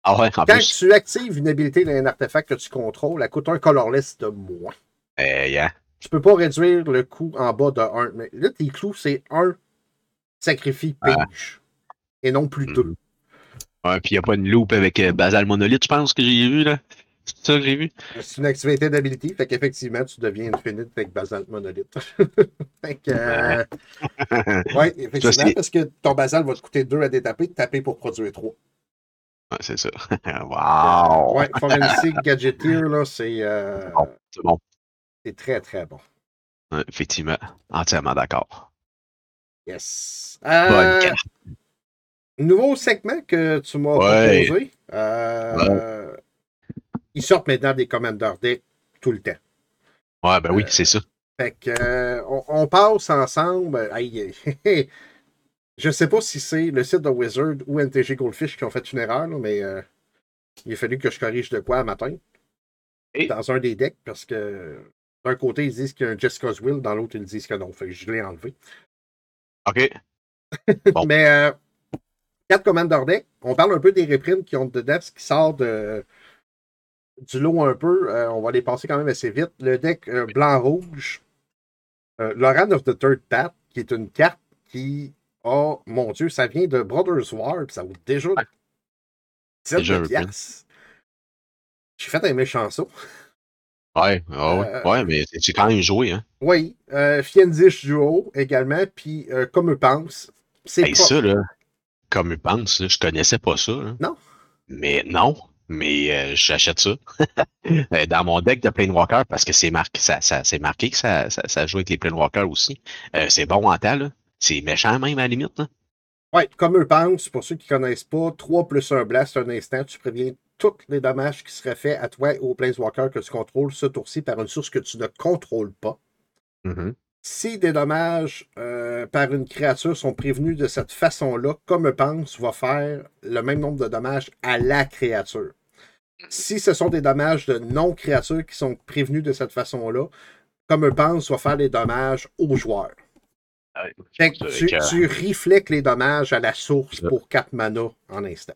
Ah ouais, en Quand plus. tu actives une habilité d'un artefact que tu contrôles, elle coûte un colorless de moins. Euh, yeah. Tu peux pas réduire le coût en bas de 1. Mais là, tes clous, c'est un sacrifice page. Et non plus deux. Mhm. Ouais, puis il n'y a pas une loupe avec euh, Basal Monolith, je pense que j'ai vu, là. C'est ça que j'ai vu? C'est une activité d'habilité, fait qu'effectivement, tu deviens infinite avec Basalt Monolith. fait que, euh, ouais, effectivement, c'est- parce que ton Basalt va te coûter 2 à détaper, taper pour produire 3. Ouais, c'est ça. wow! Ouais, Forensic Gadgeteer, là, c'est euh, Bon. C'est bon. c'est très, très bon. Ouais, effectivement. Entièrement d'accord. Yes. Bonne Euh, carte. nouveau segment que tu m'as Ouais. proposé. Euh, Ils sortent maintenant des Commander Deck tout le temps. Ouais, ben oui, euh, c'est ça. Fait que, euh, on, on passe ensemble. Aïe, je sais pas si c'est le site de Wizard ou NTG Goldfish qui ont fait une erreur, là, mais euh, il a fallu que je corrige de quoi un matin. Et? Dans un des decks, parce que d'un côté, ils disent qu'il y a un Jessica's Will, dans l'autre, ils disent que non. Fait que je l'ai enlevé. OK. Bon. Mais euh, 4 Commander Deck, on parle un peu des reprints qui ont dedans, ce qui sort de, du lot un peu. Euh, on va les passer quand même assez vite. Le deck euh, blanc-rouge, euh, Loran of the Third Path, qui est une carte qui a, mon Dieu, ça vient de Brothers War, puis ça vaut déjà Ouais. 17 Déjà un de reprint. piastres. J'ai fait un méchant saut. Ouais, ouais, ouais, Euh, ouais, mais c'est quand même joué, hein. Oui, euh, Fiendish Duo également, puis euh, comme eux pensent, c'est Hey, pas- ça, là, comme je pense, là, je connaissais pas ça. là. Non. Mais non, mais euh, j'achète ça. Euh, Dans mon deck de Planewalker, parce que c'est marqué, ça, ça, c'est marqué que ça, ça, ça joue avec les Planewalkers aussi. Euh, c'est bon en temps, là. C'est méchant même à la limite, là. Oui, comme eux pensent, pour ceux qui ne connaissent pas, 3 plus 1 blast, un instant, tu préviens tous les dommages qui seraient faits à toi et au Planeswalker que tu contrôles ce tour-ci par une source que tu ne contrôles pas. Mhm. Si des dommages euh, par une créature sont prévenus de cette façon-là, comme pense, va faire le même nombre de dommages à la créature. Si ce sont des dommages de non-créatures qui sont prévenus de cette façon-là, comme eux pense, va faire des dommages aux joueurs. Ouais. Fait que C'est tu, que- tu les dommages à la source pour 4 mana en instant.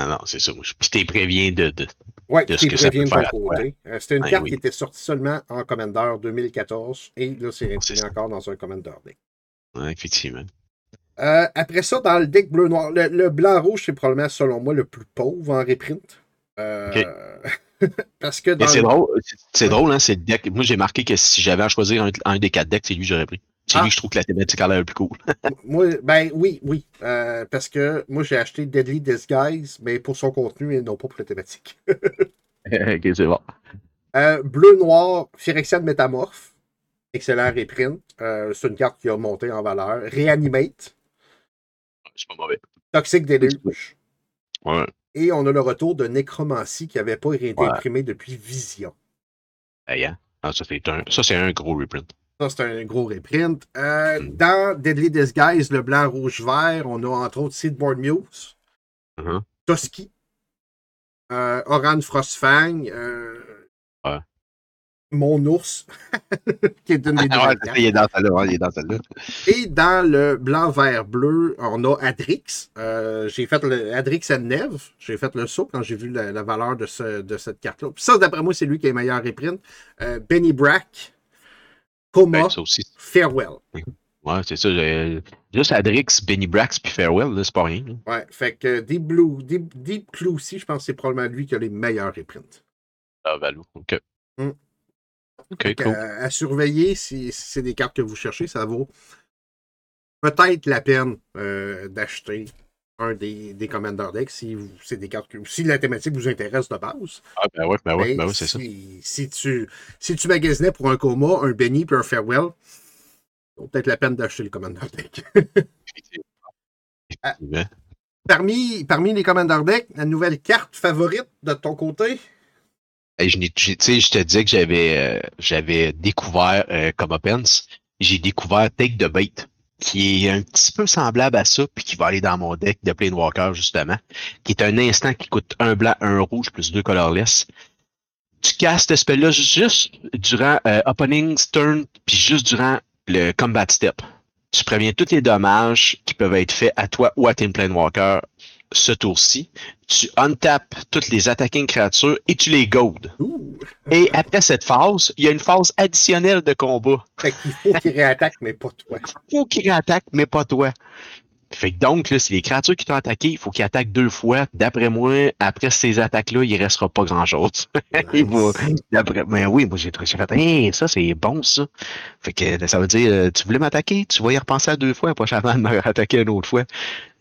Non, non, c'est ça. Puis t'es préviens de, de. Ouais, de tu ce que ça préviens de peut ton faire côté. Euh, C'était une Ben carte oui. qui était sortie seulement en Commander 2014 et là, c'est imprimé encore dans un Commander deck. Ouais, effectivement. Euh, après ça, dans le deck bleu-noir, le, le blanc-rouge, c'est probablement, selon moi, le plus pauvre en reprint. Euh, parce que c'est le- drôle, c'est- drôle, hein, c'est le deck. Moi, j'ai marqué que si j'avais à choisir un, un des quatre decks, c'est lui que j'aurais pris. C'est Ah. lui que je trouve que la thématique a l'air le plus cool. Moi, ben oui, oui. euh, parce que moi, j'ai acheté Deadly Disguise, mais pour son contenu et non pas pour la thématique. ok, c'est bon. Euh, Bleu-noir, Phyrexian Métamorphe. Excellent reprint. Euh, c'est une carte qui a monté en valeur. Reanimate. C'est pas mauvais. Toxic Deluge. Ouais. Et on a le retour de Nécromancie qui n'avait pas été Ouais. imprimé depuis Vision. Hey, hein? Ah, ça, c'est un, ça, c'est un gros reprint. Ça, c'est un gros reprint. Euh, Mm. Dans Deadly Disguise, le blanc, rouge, vert, on a entre autres Seedborn Muse, Mhm. Toski, euh, Oran Frostfang, euh, Ouais. Mon ours, qui est une des Ah, ouais, il est dans celle-là. ouais, il est dans celle-là. Et dans le blanc, vert, bleu, on a Adrix. Euh, j'ai fait le Adrix and Neve. J'ai fait le saut quand j'ai vu la, la valeur de, ce- de cette carte-là. Ça, d'après moi, c'est lui qui est meilleur reprint. Euh, Benny Brack, Coma, Ben, aussi. Farewell. Ouais, c'est ça. Juste Adrix, Benny Brax puis Farewell, là, c'est pas rien. là. Ouais, fait que Deep Blue, Deep, Deep Blue aussi, je pense que c'est probablement lui qui a les meilleurs reprints. Ah, Valou. OK. Mm. Cool. euh, à surveiller si, si c'est des cartes que vous cherchez, ça vaut peut-être la peine euh, d'acheter un des, des Commander Decks si c'est des cartes que, si la thématique vous intéresse de base. Ah, ben ouais, ben ouais, Mais ben ouais, c'est ça. si, si tu, si tu magasinais pour un coma, un Benny puis un Farewell, ça vaut peut-être la peine d'acheter le Commander Deck. Effectivement. parmi, parmi les Commander Deck, la nouvelle carte favorite de ton côté? Je, je te disais que j'avais euh, j'avais découvert euh, comme Opens, j'ai découvert Take the Bait, qui est un petit peu semblable à ça, puis qui va aller dans mon deck de Planewalker, justement, qui est un instant qui coûte un blanc, un rouge, plus deux colorless. tu castes ce spell-là juste durant euh, opening, turn, puis juste durant le combat step. Tu préviens tous les dommages qui peuvent être faits à toi ou à Team Planewalker ce tour-ci. Tu untapes toutes les attacking créatures et tu les goads. Et après cette phase, il y a une phase additionnelle de combat. Fait qu'il faut qu'il réattaque, mais pas toi. faut qu'il réattaque, mais pas toi. Fait que donc, là, c'est les créatures qui t'ont attaqué, il faut qu'ils attaquent deux fois. D'après moi, après ces attaques-là, il restera pas grand-chose. Mais oui, moi j'ai trouvé fait, Hey, ça c'est bon ça. Fait que ça veut dire, euh, tu voulais m'attaquer, tu vas y repenser à deux fois, pas avant de me attaquer une autre fois.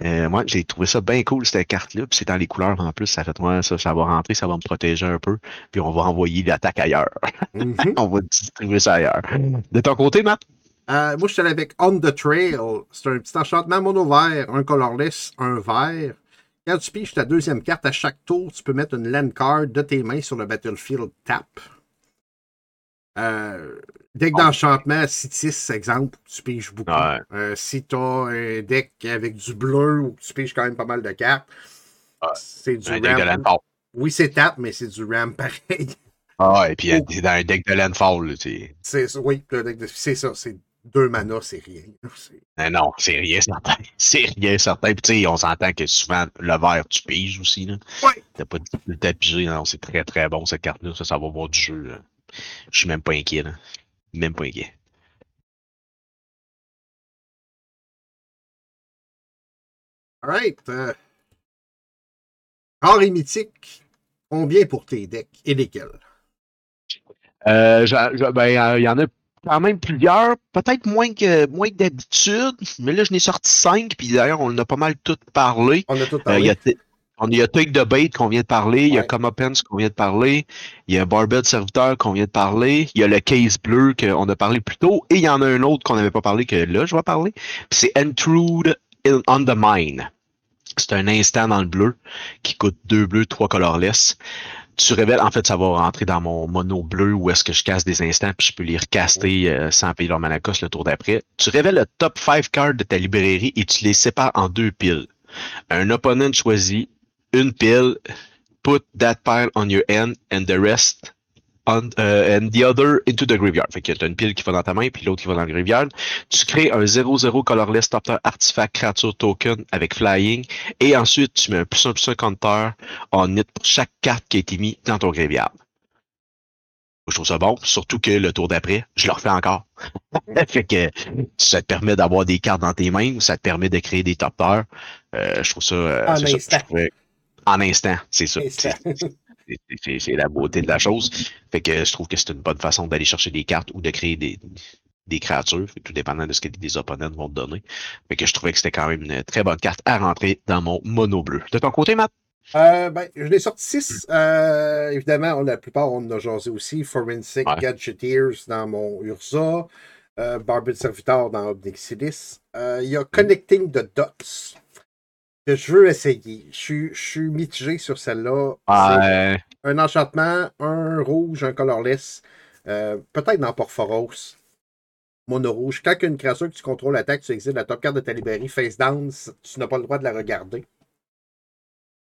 Euh, moi, j'ai trouvé ça bien cool cette carte-là, puis c'est dans les couleurs en plus. Ça fait moi, ça, ça va rentrer, ça va me protéger un peu, puis on va envoyer l'attaque ailleurs. Mhm. on va distribuer ça ailleurs. De ton côté, Matt? Euh, moi, je suis allé avec On the Trail. C'est un petit enchantement mono vert, un colorless, un vert. Quand tu piges ta deuxième carte à chaque tour, tu peux mettre une land card de tes mains sur le battlefield tap. Euh, deck d'enchantement, Citis, exemple, tu piges beaucoup. Ouais. Euh, si tu as un deck avec du bleu ou tu piges quand même pas mal de cartes, Ouais. c'est du Un deck de RAM. landfall. Oui, c'est tap, mais c'est du RAM pareil. Ah, et puis Oh. dans un deck de landfall, C'est oui, le deck de- c'est ça, c'est deux mana, c'est rien. C'est- Mais non, c'est rien certain. C'est rien certain. Puis tu sais, on s'entend que souvent, le vert, tu piges aussi. Là. Ouais. T'as pas de difficulté à piger. Non, c'est très très bon cette carte-là. Ça, ça va voir du jeu. là. Je suis même pas inquiet. Là. Même pas inquiet. Alright. Euh... Rare et mythique, combien pour tes decks et lesquels? Euh, ben, euh, il y en a quand même plusieurs. Peut-être moins que, moins que d'habitude. Mais là, je n'ai sorti cinq. Puis d'ailleurs, on en a pas mal tout parlé. On a tout Euh, parlé. il y a, t- on y a Take the Bait qu'on vient de parler, il y a. Come Pence qu'on vient de parler, il y a Barbed Serviteur qu'on vient de parler, il y a le Case Bleu qu'on a parlé plus tôt, et il y en a un autre qu'on n'avait pas parlé que là, je vais parler. C'est Intrude in- on the Mine. C'est un instant dans le bleu qui coûte deux bleus, trois colorless. Tu révèles, en fait, ça va rentrer dans mon mono bleu où est-ce que je casse des instants puis je peux les recaster euh, sans payer leur mana cost le tour d'après. Tu révèles le top 5 cards de ta librairie et tu les sépares en deux piles. Un opponent choisit une pile, put that pile on your end and the rest on, euh, and the other into the graveyard. Fait que tu as une pile qui va dans ta main puis l'autre qui va dans le graveyard. Tu crées un 0-0 colorless top artifact creature token avec flying et ensuite tu mets un plus un plus un counter en it pour chaque carte qui a été mise dans ton graveyard. Je trouve ça bon, surtout que le tour d'après, je le refais encore. fait que ça te permet d'avoir des cartes dans tes mains ou ça te permet de créer des top. Euh, je trouve ça. euh, En ça, instant. trouvais- en instant, c'est ça. C'est- la beauté de la chose. Fait que je trouve que c'est une bonne façon d'aller chercher des cartes ou de créer des, des créatures, tout dépendant de ce que les opponents vont te donner. Fait que je trouvais que c'était quand même une très bonne carte à rentrer dans mon mono bleu. De ton côté, Matt? Euh, ben, je l'ai sorti 6. évidemment, on- la plupart, on en a jasé aussi. Forensic Ouais. Gadgeteers dans mon Urza. Euh, Barbed Servitor dans Obnixilis. Euh, Il y a Connecting the Dots que je veux essayer. Je suis- je suis mitigé sur celle-là. Ouais. un enchantement, un rouge, un colorless. Euh, Peut-être dans Porphoros. Mono rouge. Quand une créature que tu contrôles attaque, tu exiles la top carte de ta librairie face down, tu n'as pas le droit de la regarder.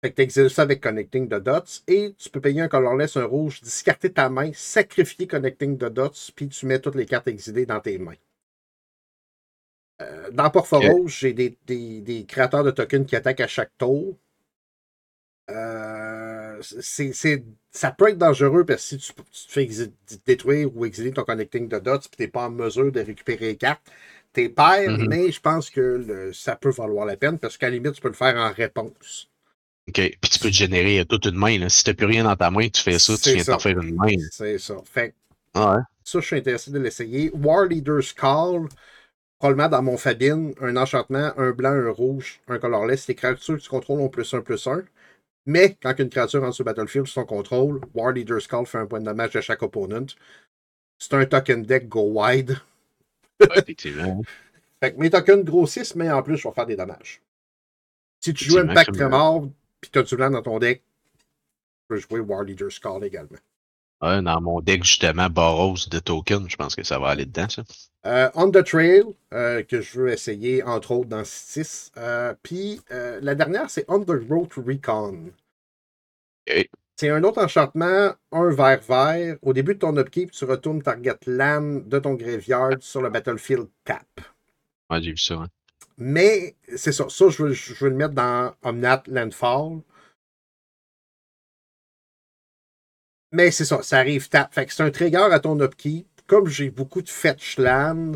Fait que tu exiles ça avec Connecting the Dots. Et tu peux payer un colorless, un rouge, discarter ta main, sacrifier Connecting the Dots, puis tu mets toutes les cartes exilées dans tes mains. Euh, dans Porphoros, j'ai des, des- des créateurs de tokens qui attaquent à chaque tour. Euh, c'est, c'est- ça peut être dangereux parce que si tu, tu te fais détruire ou exiler ton Connecting the Dots et tu n'es pas en mesure de récupérer les cartes, t'es perds, Mhm. mais je pense que le- ça peut valoir la peine parce qu'à la limite, tu peux le faire en réponse. OK. Puis tu peux te générer toute une main. Là. Si t'as plus rien dans ta main, tu fais ça, tu viens de t'en faire une main. C'est ça. Fait Ouais. ça, je suis intéressé de l'essayer. War Leader's Call, probablement dans mon Fabine, un enchantement, un blanc, un rouge, un colorless. Les créatures que tu contrôles ont plus un, plus un. Mais quand une créature entre sur le battlefield sous ton contrôle, War Leader's Call fait un point de dommage à chaque opponent. C'est un token deck go wide. Effectivement. Fait que mes tokens grossissent, mais en plus, je vais faire des dommages. Si tu joues Effectivement, Impact comme- Tremor, puis tu as du blanc dans ton deck, tu peux jouer War Leader's Call également. Dans mon deck, justement, Boros de token, je pense que ça va aller dedans, ça. Euh, On the Trail, euh, que je veux essayer, entre autres, dans Citis. Euh, Puis la dernière, c'est On the Road to Recon. C'est un autre enchantement, un vert vert. Au début de ton upkeep, tu retournes target land de ton graveyard sur le battlefield tap. Ouais, j'ai vu ça. ouais. Mais c'est ça. Ça, je veux, je veux le mettre dans Omnat Landfall. Mais c'est ça, ça arrive tap. Fait que c'est un trigger à ton upkeep. Comme j'ai beaucoup de fetch land,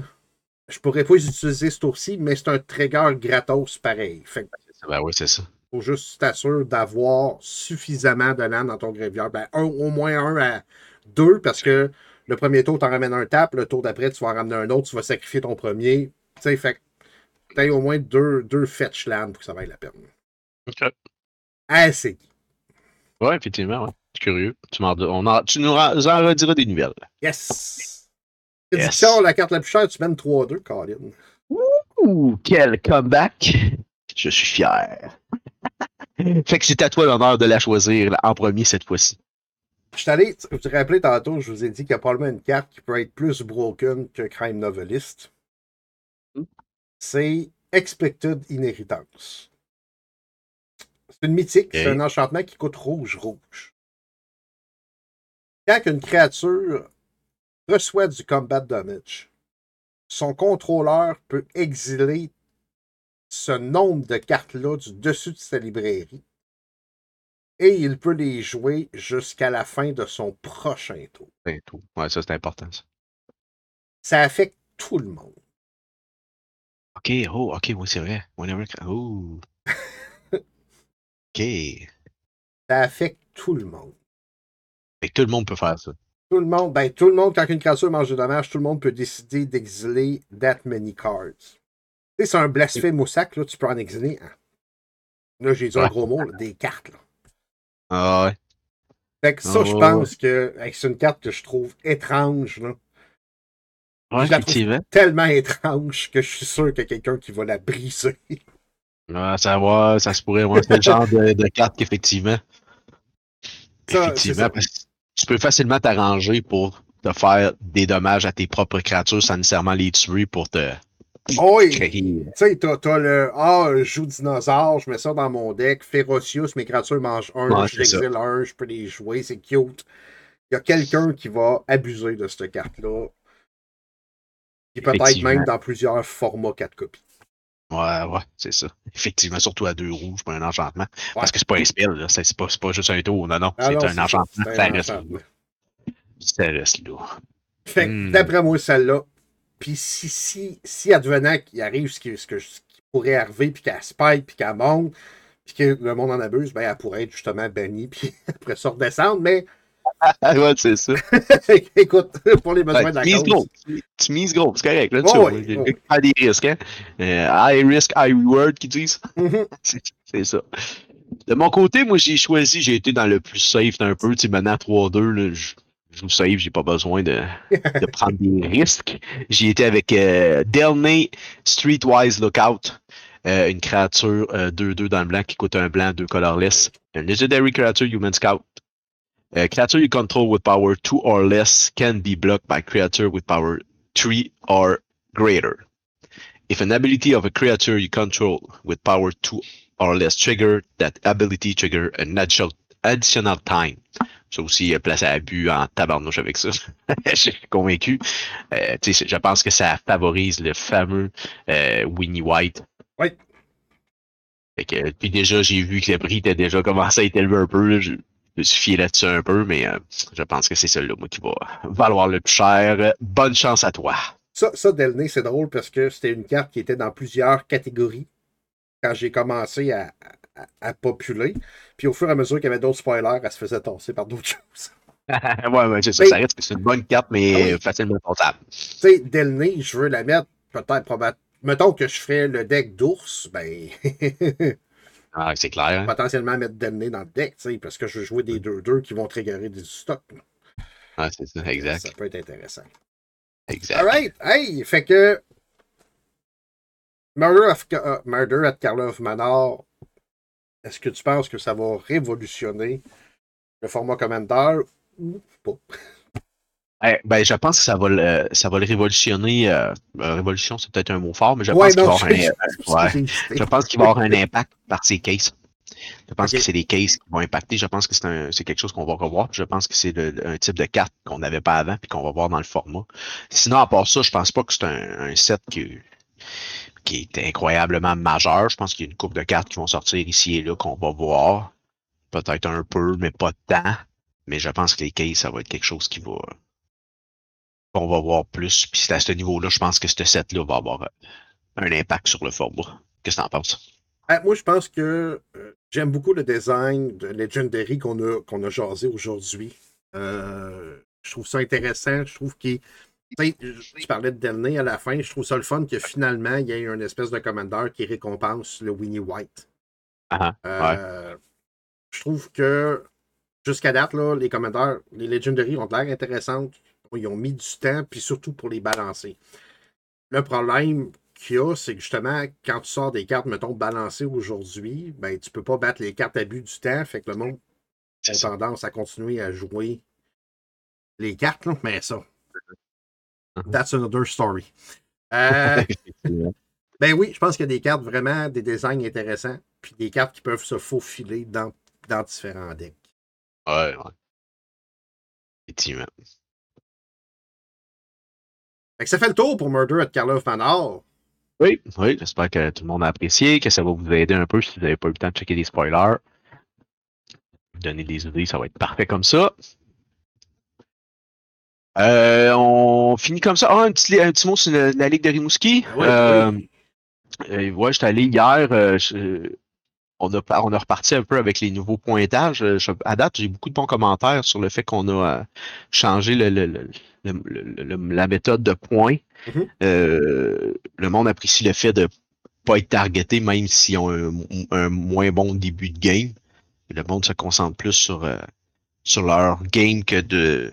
je pourrais pas les utiliser ce tour-ci, mais c'est un trigger gratos pareil. Fait que Ben oui, c'est ça. faut juste t'assurer d'avoir suffisamment de land dans ton graveyard. Ben, un, au moins un à deux, parce que le premier tour, t'en ramènes un tap, le tour d'après, tu vas en ramener un autre, tu vas sacrifier ton premier. Tu sais, fait que t'as au moins deux, deux fetch land pour que ça vaille la peine. OK. Assez. Ouais, effectivement, ouais. Curieux. Tu, on en- tu nous en en rediras des nouvelles. Yes! Yes. Édition, la carte la plus chère, tu mènes 3-2, Colin. Ouh, quel comeback! Je suis fier. fait que c'est à toi l'honneur de la choisir en premier cette fois-ci. Je suis allé, vous vous rappelez tantôt, je vous ai dit qu'il y a probablement une carte qui peut être plus broken que Crime Novelist. Hmm. C'est Expected Inheritance. C'est une mythique, c'est un enchantement qui coûte rouge-rouge. Quand une créature reçoit du combat damage, son contrôleur peut exiler ce nombre de cartes-là du dessus de sa librairie et il peut les jouer jusqu'à la fin de son prochain tour. Ouais, ça c'est important. Ça. Ça affecte tout le monde. Ok, oh, ok, oui, c'est vrai. Whenever... Oh. ok. Ça affecte tout le monde. Tout le monde peut faire ça. Tout le monde, ben tout le monde, quand une créature mange du dommage, tout le monde peut décider d'exiler that many cards. Tu sais, c'est un blasphème au sac, là, tu peux en exiler. hein. Là, j'ai dit un Ouais. gros mot, là, des cartes. Là. Ah ouais. Fait que ça, Oh, je ouais, pense que c'est une carte que je trouve étrange. Là. Ouais, Je la trouve- effectivement. Tellement étrange que je suis sûr qu'il y a quelqu'un qui va la briser. Ouais, ça va, ça se pourrait. Ouais, c'est le genre de, de carte qu'effectivement. Ça, Effectivement, ça. parce que tu peux facilement t'arranger pour te faire des dommages à tes propres créatures sans nécessairement les tuer pour te Oh, oui. Tu sais, t'as, le Ah, je joue dinosaure, je mets ça dans mon deck. Férocius, mes créatures mangent un, Ouais, je l'exile un, je peux les jouer, c'est cute. Il y a quelqu'un qui va abuser de cette carte-là. Et peut-être même dans plusieurs formats 4 copies. Ouais, ouais, c'est ça. Effectivement, surtout à deux rouges pour un enchantement. Parce que c'est pas un spell, là. C'est pas, c'est pas juste un tour, non, non. Ah c'est un enchantement. Ça un reste lourd. Ça reste lourd. Fait que, Hmm. d'après moi, celle-là. Puis si, si, si advenant qu'il arrive ce qui, ce, que, ce qui pourrait arriver, puis qu'elle spike, puis qu'elle monte, puis que le monde en abuse, ben elle pourrait être justement bannie, puis après ça redescendre. Mais ouais, c'est ça. écoute, pour les besoins Ouais, de la cause. gros. Tu- Tu mises gros, c'est correct. Là, Oh tu oui, oh des risques, hein. Euh, high risk, high reward, qu'ils disent. Mhm. C'est c'est ça. De mon côté, moi, j'ai choisi, j'ai été dans le plus safe un peu. Tu sais, maintenant, 3-2, là, je joue safe, j'ai pas besoin de, de prendre des risques. J'ai été avec euh, Delney Streetwise Lookout, euh, une créature euh, 2-2 dans le blanc qui coûte un blanc, deux colorless. Un legendary creature, Human Scout. Uh, creature you control with power 2 or less can be blocked by creature with power 3 or greater. If an ability of a creature you control with power 2 or less trigger, that ability trigger an additional, time. Ça aussi, euh, place à abus en tabarnouche avec ça. Je suis convaincu. Euh, je pense que ça favorise le fameux euh, Winnie White. Oui. Que, puis déjà, j'ai vu que le prix était déjà commencé à être élevé un peu. là. Me suis fié là-dessus un peu, mais euh, je pense que c'est celui-là, moi, qui va valoir le plus cher. Bonne chance à toi. Ça, ça Delney, c'est drôle parce que c'était une carte qui était dans plusieurs catégories quand j'ai commencé à, à, à populer. Puis au fur et à mesure qu'il y avait d'autres spoilers, elle se faisait tasser par d'autres choses. ouais, ouais, c'est ça. Ça reste que c'est une bonne carte, mais Ah oui. facilement portable. Tu sais, Delney, je veux la mettre peut-être probablement. Mettons que je ferais le deck d'ours, ben Ah, c'est clair. hein. potentiellement mettre Delney dans le deck, tu sais, parce que je veux jouer des 2-2 qui vont triggerer des stocks. Ah, c'est ça, exact. Ça peut être intéressant. Exact. Alright, hey, fait que Murder, of, uh, Murder at Karlov Manor, est-ce que tu penses que ça va révolutionner le format Commander ou pas? Eh, ben, je pense que ça va le, ça va le révolutionner. euh, euh, révolution, c'est peut-être un mot fort, mais je Ouais, pense qu'il va avoir un, j'ai- ouais. je pense qu'il va avoir un impact par ses cases. Je pense que c'est des cases qui vont impacter. Je pense que c'est un- c'est quelque chose qu'on va revoir. Je pense que c'est le- un type de carte qu'on n'avait pas avant puis qu'on va voir dans le format. Sinon, à part ça, je pense pas que c'est un, un set qui, qui est incroyablement majeur. Je pense qu'il y a une coupe de cartes qui vont sortir ici et là qu'on va voir. Peut-être un peu, mais pas tant. Mais je pense que les cases, ça va être quelque chose qui va qu'on va voir plus. Puis c'est à ce niveau-là, je pense que ce set-là va avoir euh, un impact sur le format. Qu'est-ce que t'en penses? Ah, moi, je pense que euh, j'aime beaucoup le design de Legendary qu'on a, qu'on a jasé aujourd'hui. Euh, je trouve ça intéressant. Je trouve qu'il. Tu tu parlais de Delnay à la fin. Je trouve ça le fun que finalement, il y ait une espèce de commandeur qui récompense le Winnie White. Ah, Euh, Je trouve que jusqu'à date, là, les commandeurs, les Legendary ont l'air intéressantes. Ils ont mis du temps, puis surtout pour les balancer. Le problème qu'il y a, c'est que justement, quand tu sors des cartes, mettons, balancées aujourd'hui, ben, tu peux pas battre les cartes à but du temps. Fait que le monde a tendance à continuer à jouer les cartes, là, mais ça. Mhm. That's another story. Euh, ben oui, je pense qu'il y a des cartes vraiment, des designs intéressants, puis des cartes qui peuvent se faufiler dans, dans différents decks. Ouais, ouais. Effectivement. Fait que ça fait le tour pour Murder at Karlov Manor. Oui, oui, j'espère que tout le monde a apprécié, que ça va vous aider un peu si vous n'avez pas eu le temps de checker des spoilers. Vous donner des idées, ça va être parfait comme ça. Euh, on finit comme ça. Ah, un petit, un petit mot sur la, la Ligue de Rimouski. Ah ouais, Euh, oui. euh, ouais, j'étais allé hier. euh, je- on, a, par- on a reparti un peu avec les nouveaux pointages. Euh, je- à date, j'ai beaucoup de bons commentaires sur le fait qu'on a euh, changé le, le- le- la méthode de points. Mhm. Euh, le monde apprécie le fait de pas être targeté, même s'ils ont un, un moins bon début de game. Le monde se concentre plus sur, euh, sur leur game que de.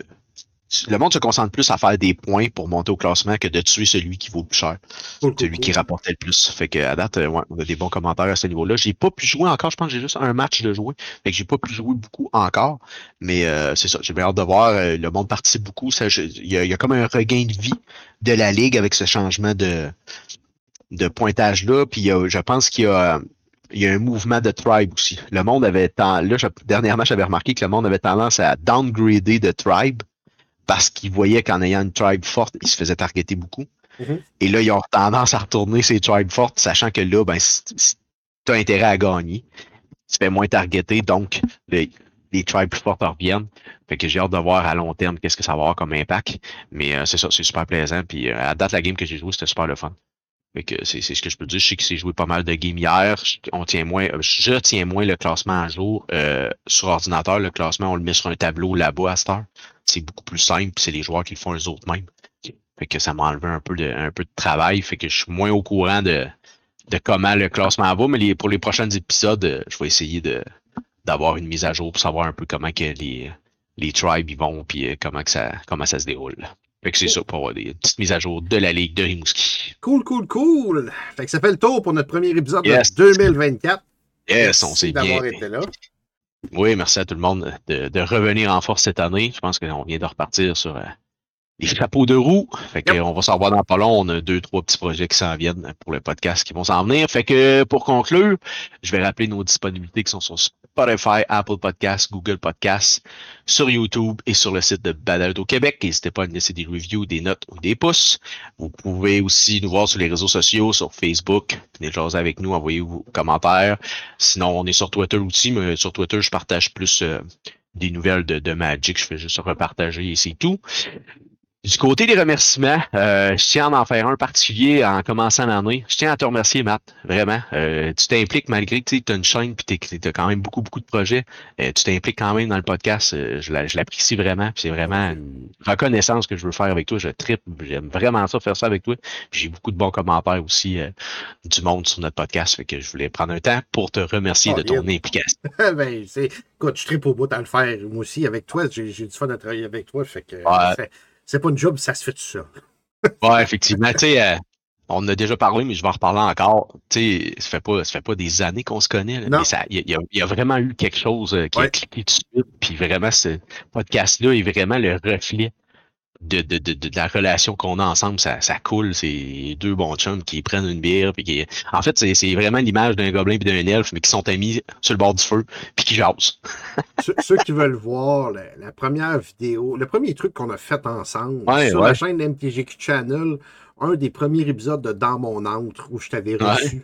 Le monde se concentre plus à faire des points pour monter au classement que de tuer celui qui vaut le plus cher. Celui qui rapportait le plus. Fait que à date, euh, ouais, on a des bons commentaires à ce niveau-là. J'ai pas pu jouer encore. Je pense que j'ai juste un match de jouer. Fait que j'ai pas pu jouer beaucoup encore. Mais euh, c'est ça. J'ai bien hâte de voir. euh, le monde participe beaucoup. Il y, a, il y a comme un regain de vie de la ligue avec ce changement de, de pointage-là. Puis je pense qu'il y a. Il y a un mouvement de tribe aussi. Le monde avait tant, là, dernièrement, j'avais remarqué que le monde avait tendance à downgrader de tribe parce qu'il voyait qu'en ayant une tribe forte, il se faisait targeter beaucoup. Mhm. Et là, ils ont tendance à retourner ces tribes fortes, sachant que là, ben, tu as intérêt à gagner. Tu fais moins targeter, donc les, les tribes plus fortes reviennent. Fait que j'ai hâte de voir à long terme qu'est-ce que ça va avoir comme impact. Mais euh, c'est ça, c'est super plaisant. Puis euh, à date, la game que j'ai jouée, c'était super le fun. C'est ce que je peux dire. Je sais que c'est joué pas mal de games hier. On tient moins, euh, je tiens moins le classement à jour. Euh, sur ordinateur, le classement, on le met sur un tableau là-bas à cette heure. C'est beaucoup plus simple, c'est les joueurs qui le font eux autres mêmes. Fait que ça m'a enlevé un peu de, un peu de travail. Fait que je suis moins au courant de, de comment le classement va, mais les- pour les prochains épisodes, euh, je vais essayer de d'avoir une mise à jour pour savoir un peu comment que les, les tribes y vont puis euh, comment que ça comment ça se déroule. Fait que c'est ça pour avoir des petites mises à jour de la Ligue de Rimouski. Cool, cool, cool. Fait que ça fait le tour pour notre premier épisode Yes. de 2024. Yes, on s'est bien. d'avoir été là. Oui, merci à tout le monde de, de revenir en force cette année. Je pense qu'on vient de repartir sur euh, les chapeaux de roue. Fait que Yep. on va s'en revoir dans pas long. On a deux, trois petits projets qui s'en viennent pour le podcast qui vont s'en venir. Fait que pour conclure, je vais rappeler nos disponibilités qui sont sur Spotify, Apple Podcasts, Google Podcasts, sur YouTube et sur le site de Balado Québec. N'hésitez pas à nous laisser des reviews, des notes ou des pouces. Vous pouvez aussi nous voir sur les réseaux sociaux, sur Facebook. Venez jaser avec nous, envoyez vos commentaires. Sinon, on est sur Twitter aussi, mais sur Twitter, je partage plus euh, des nouvelles de, de Magic. Je fais juste repartager et c'est tout. Du côté des remerciements, euh, je tiens à en faire un particulier en commençant l'année. Je tiens à te remercier, Matt, vraiment. Euh, tu t'impliques malgré que tu as une chaîne et tu as quand même beaucoup, beaucoup de projets. Euh, tu t'impliques quand même dans le podcast. Euh, je la- je l'apprécie vraiment. C'est vraiment une reconnaissance que je veux faire avec toi. Je tripe. J'aime vraiment ça, faire ça avec toi. J'ai beaucoup de bons commentaires aussi euh, du monde sur notre podcast. Fait que je voulais prendre un temps pour te remercier Oh, de ton bien. implication. ben, écoute, je tripe au bout à le faire. Moi aussi, avec toi, j'ai, j'ai du fun à travailler avec toi. Fait que Ouais. C'est, pas une job, ça se fait tout seul. Ouais, effectivement. Tu sais, euh, on en a déjà parlé, mais je vais en reparler encore. Tu sais, ça fait pas, ça fait pas des années qu'on se connaît, là, Non. mais il y, a- y vraiment eu quelque chose euh, qui a cliqué tout de suite. Puis vraiment, ce podcast-là est vraiment le reflet de, de, de, de la relation qu'on a ensemble, ça, ça coule. C'est deux bons chums qui prennent une bière. Puis qui... En fait, c'est, c'est vraiment l'image d'un gobelin et d'un elfe, mais qui sont amis sur le bord du feu, puis qui jasent. ceux, ceux qui veulent voir la, la première vidéo, le premier truc qu'on a fait ensemble Ouais, sur ouais. la chaîne MTGQ Channel, un des premiers épisodes de Dans mon antre où je t'avais reçu.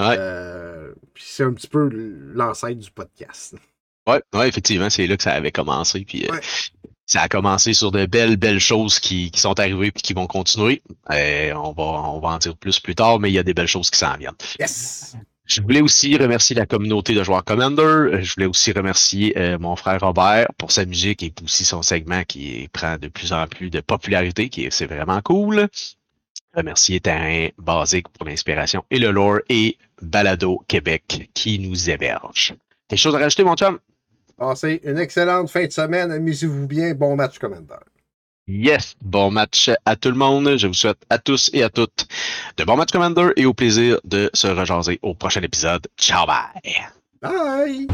Ouais. Euh, puis c'est un petit peu l'ancêtre du podcast. Ouais, ouais, effectivement, c'est là que ça avait commencé. Puis euh. Ça a commencé sur de belles, belles choses qui, qui sont arrivées puis qui vont continuer. Euh, on, va, on va en dire plus plus tard, mais il y a des belles choses qui s'en viennent. Yes! Je voulais aussi remercier la communauté de joueurs Commander. Je voulais aussi remercier euh, mon frère Robert pour sa musique et aussi son segment qui prend de plus en plus de popularité, qui est, c'est vraiment cool. Remercier Terrain Basique pour l'inspiration et le lore et Balado Québec qui nous héberge. Quelque chose à rajouter, mon chum? Passez une excellente fin de semaine. Amusez-vous bien. Bon match, Commander. Yes, bon match à tout le monde. Je vous souhaite à tous et à toutes de bons matchs Commander et au plaisir de se rejaser au prochain épisode. Ciao, bye! Bye!